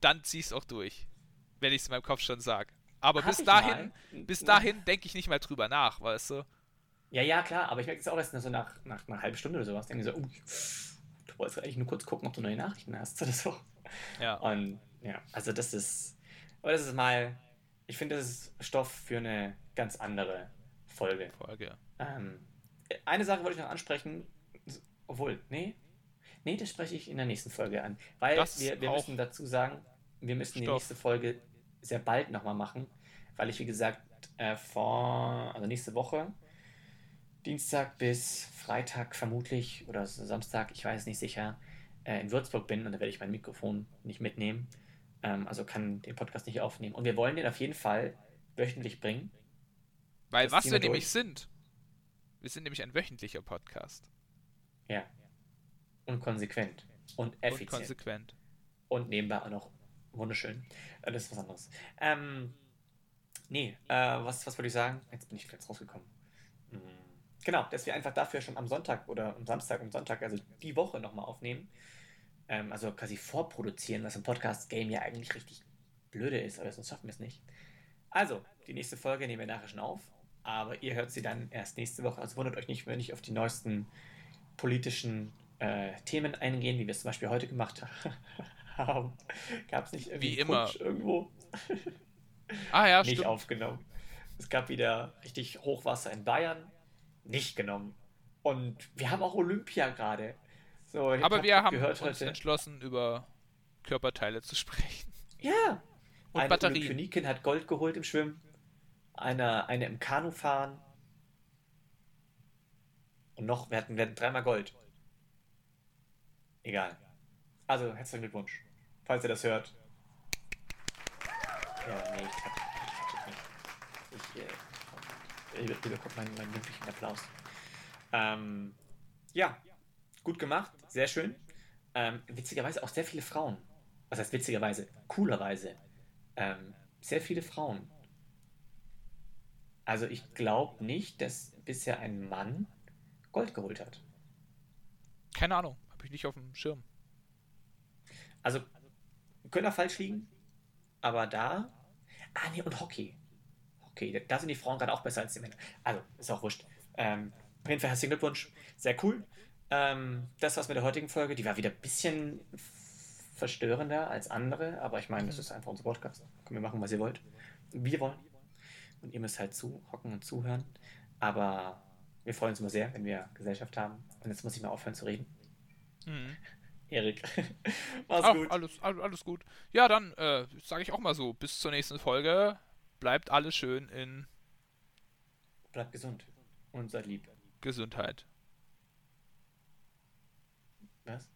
dann zieh ich's auch durch. Wenn ich es in meinem Kopf schon sage. Aber Hab bis dahin, mal. bis dahin denke ich nicht mehr drüber nach, weißt du? Ja, ja, klar, aber ich merke es auch erst so nach, nach einer halben Stunde oder sowas. Denke ich so, uh, du wolltest eigentlich nur kurz gucken, ob du neue Nachrichten hast oder so. Ja. Und ja, also das ist, aber das ist mal, ich finde, das ist Stoff für eine ganz andere Folge. Folge. Ähm, eine Sache wollte ich noch ansprechen, obwohl, nee, nee, das spreche ich in der nächsten Folge an, weil Das wir, wir müssen dazu sagen, wir müssen die Stoff. nächste Folge sehr bald nochmal machen, weil ich, wie gesagt, äh, vor, also nächste Woche, Dienstag bis Freitag vermutlich oder Samstag, ich weiß nicht sicher, äh, in Würzburg bin und da werde ich mein Mikrofon nicht mitnehmen. Ähm, also kann den Podcast nicht aufnehmen. Und wir wollen den auf jeden Fall wöchentlich bringen. Weil Das was wir wir nämlich durch. sind, wir sind nämlich ein wöchentlicher Podcast. Ja. Und konsequent. Und Und effizient. konsequent. Und nebenbei auch noch wunderschön. Äh, Das ist was anderes. Ähm, nee, äh, was, was wollte ich sagen? Jetzt bin ich ganz rausgekommen. Hm. Genau, dass wir einfach dafür schon am Sonntag oder am Samstag und Sonntag, also die Woche nochmal aufnehmen. Ähm, also quasi vorproduzieren, was im Podcast-Game ja eigentlich richtig blöde ist, aber sonst schaffen wir es nicht. Also, die nächste Folge nehmen wir nachher schon auf, aber ihr hört sie dann erst nächste Woche. Also wundert euch nicht, wenn ich auf die neuesten politischen äh, Themen eingehen, wie wir es zum Beispiel heute gemacht haben. Gab es nicht irgendwie Wie immer. Putsch irgendwo Ah ja, nicht stimmt. aufgenommen. Es gab wieder richtig Hochwasser in Bayern, nicht genommen. Und wir haben auch Olympia gerade. So, ich Aber wir haben uns heute. entschlossen, über Körperteile zu sprechen. Ja. Und eine Batterien. Olympionikin hat Gold geholt im Schwimmen. Eine, eine im Kanu fahren. Und noch, wir hatten, wir hatten dreimal Gold. Egal. Also, herzlichen Glückwunsch. Falls ihr das hört. Ja, nee, ich hab, ich, ich, äh, ich, ich bekomme meinen, meinen mündlichen Applaus. Ähm, ja, gut gemacht, sehr schön. Ähm, witzigerweise auch sehr viele Frauen. Was heißt witzigerweise? Coolerweise. Ähm, sehr viele Frauen. Also ich glaube nicht, dass bisher ein Mann Gold geholt hat. Keine Ahnung, habe ich nicht auf dem Schirm. Also, können auch falsch liegen, aber da. Ah, nee, und Hockey. Okay, da sind die Frauen gerade auch besser als die Männer. Also, ist auch wurscht. Ähm, auf jeden Fall herzlichen Glückwunsch. Sehr cool. Ähm, das war's mit der heutigen Folge. Die war wieder ein bisschen verstörender als andere, aber ich meine, das ist einfach unser Podcast. Können wir machen, was ihr wollt. Wir wollen. Und ihr müsst halt zuhocken und zuhören. Aber wir freuen uns immer sehr, wenn wir Gesellschaft haben. Und jetzt muss ich mal aufhören zu reden. Mhm. Erik. Mach's Ach, gut. Alles, alles, gut. Ja, dann äh, sage ich auch mal so, bis zur nächsten Folge bleibt alles schön in. Bleibt gesund Unser lieb. Gesundheit. Was?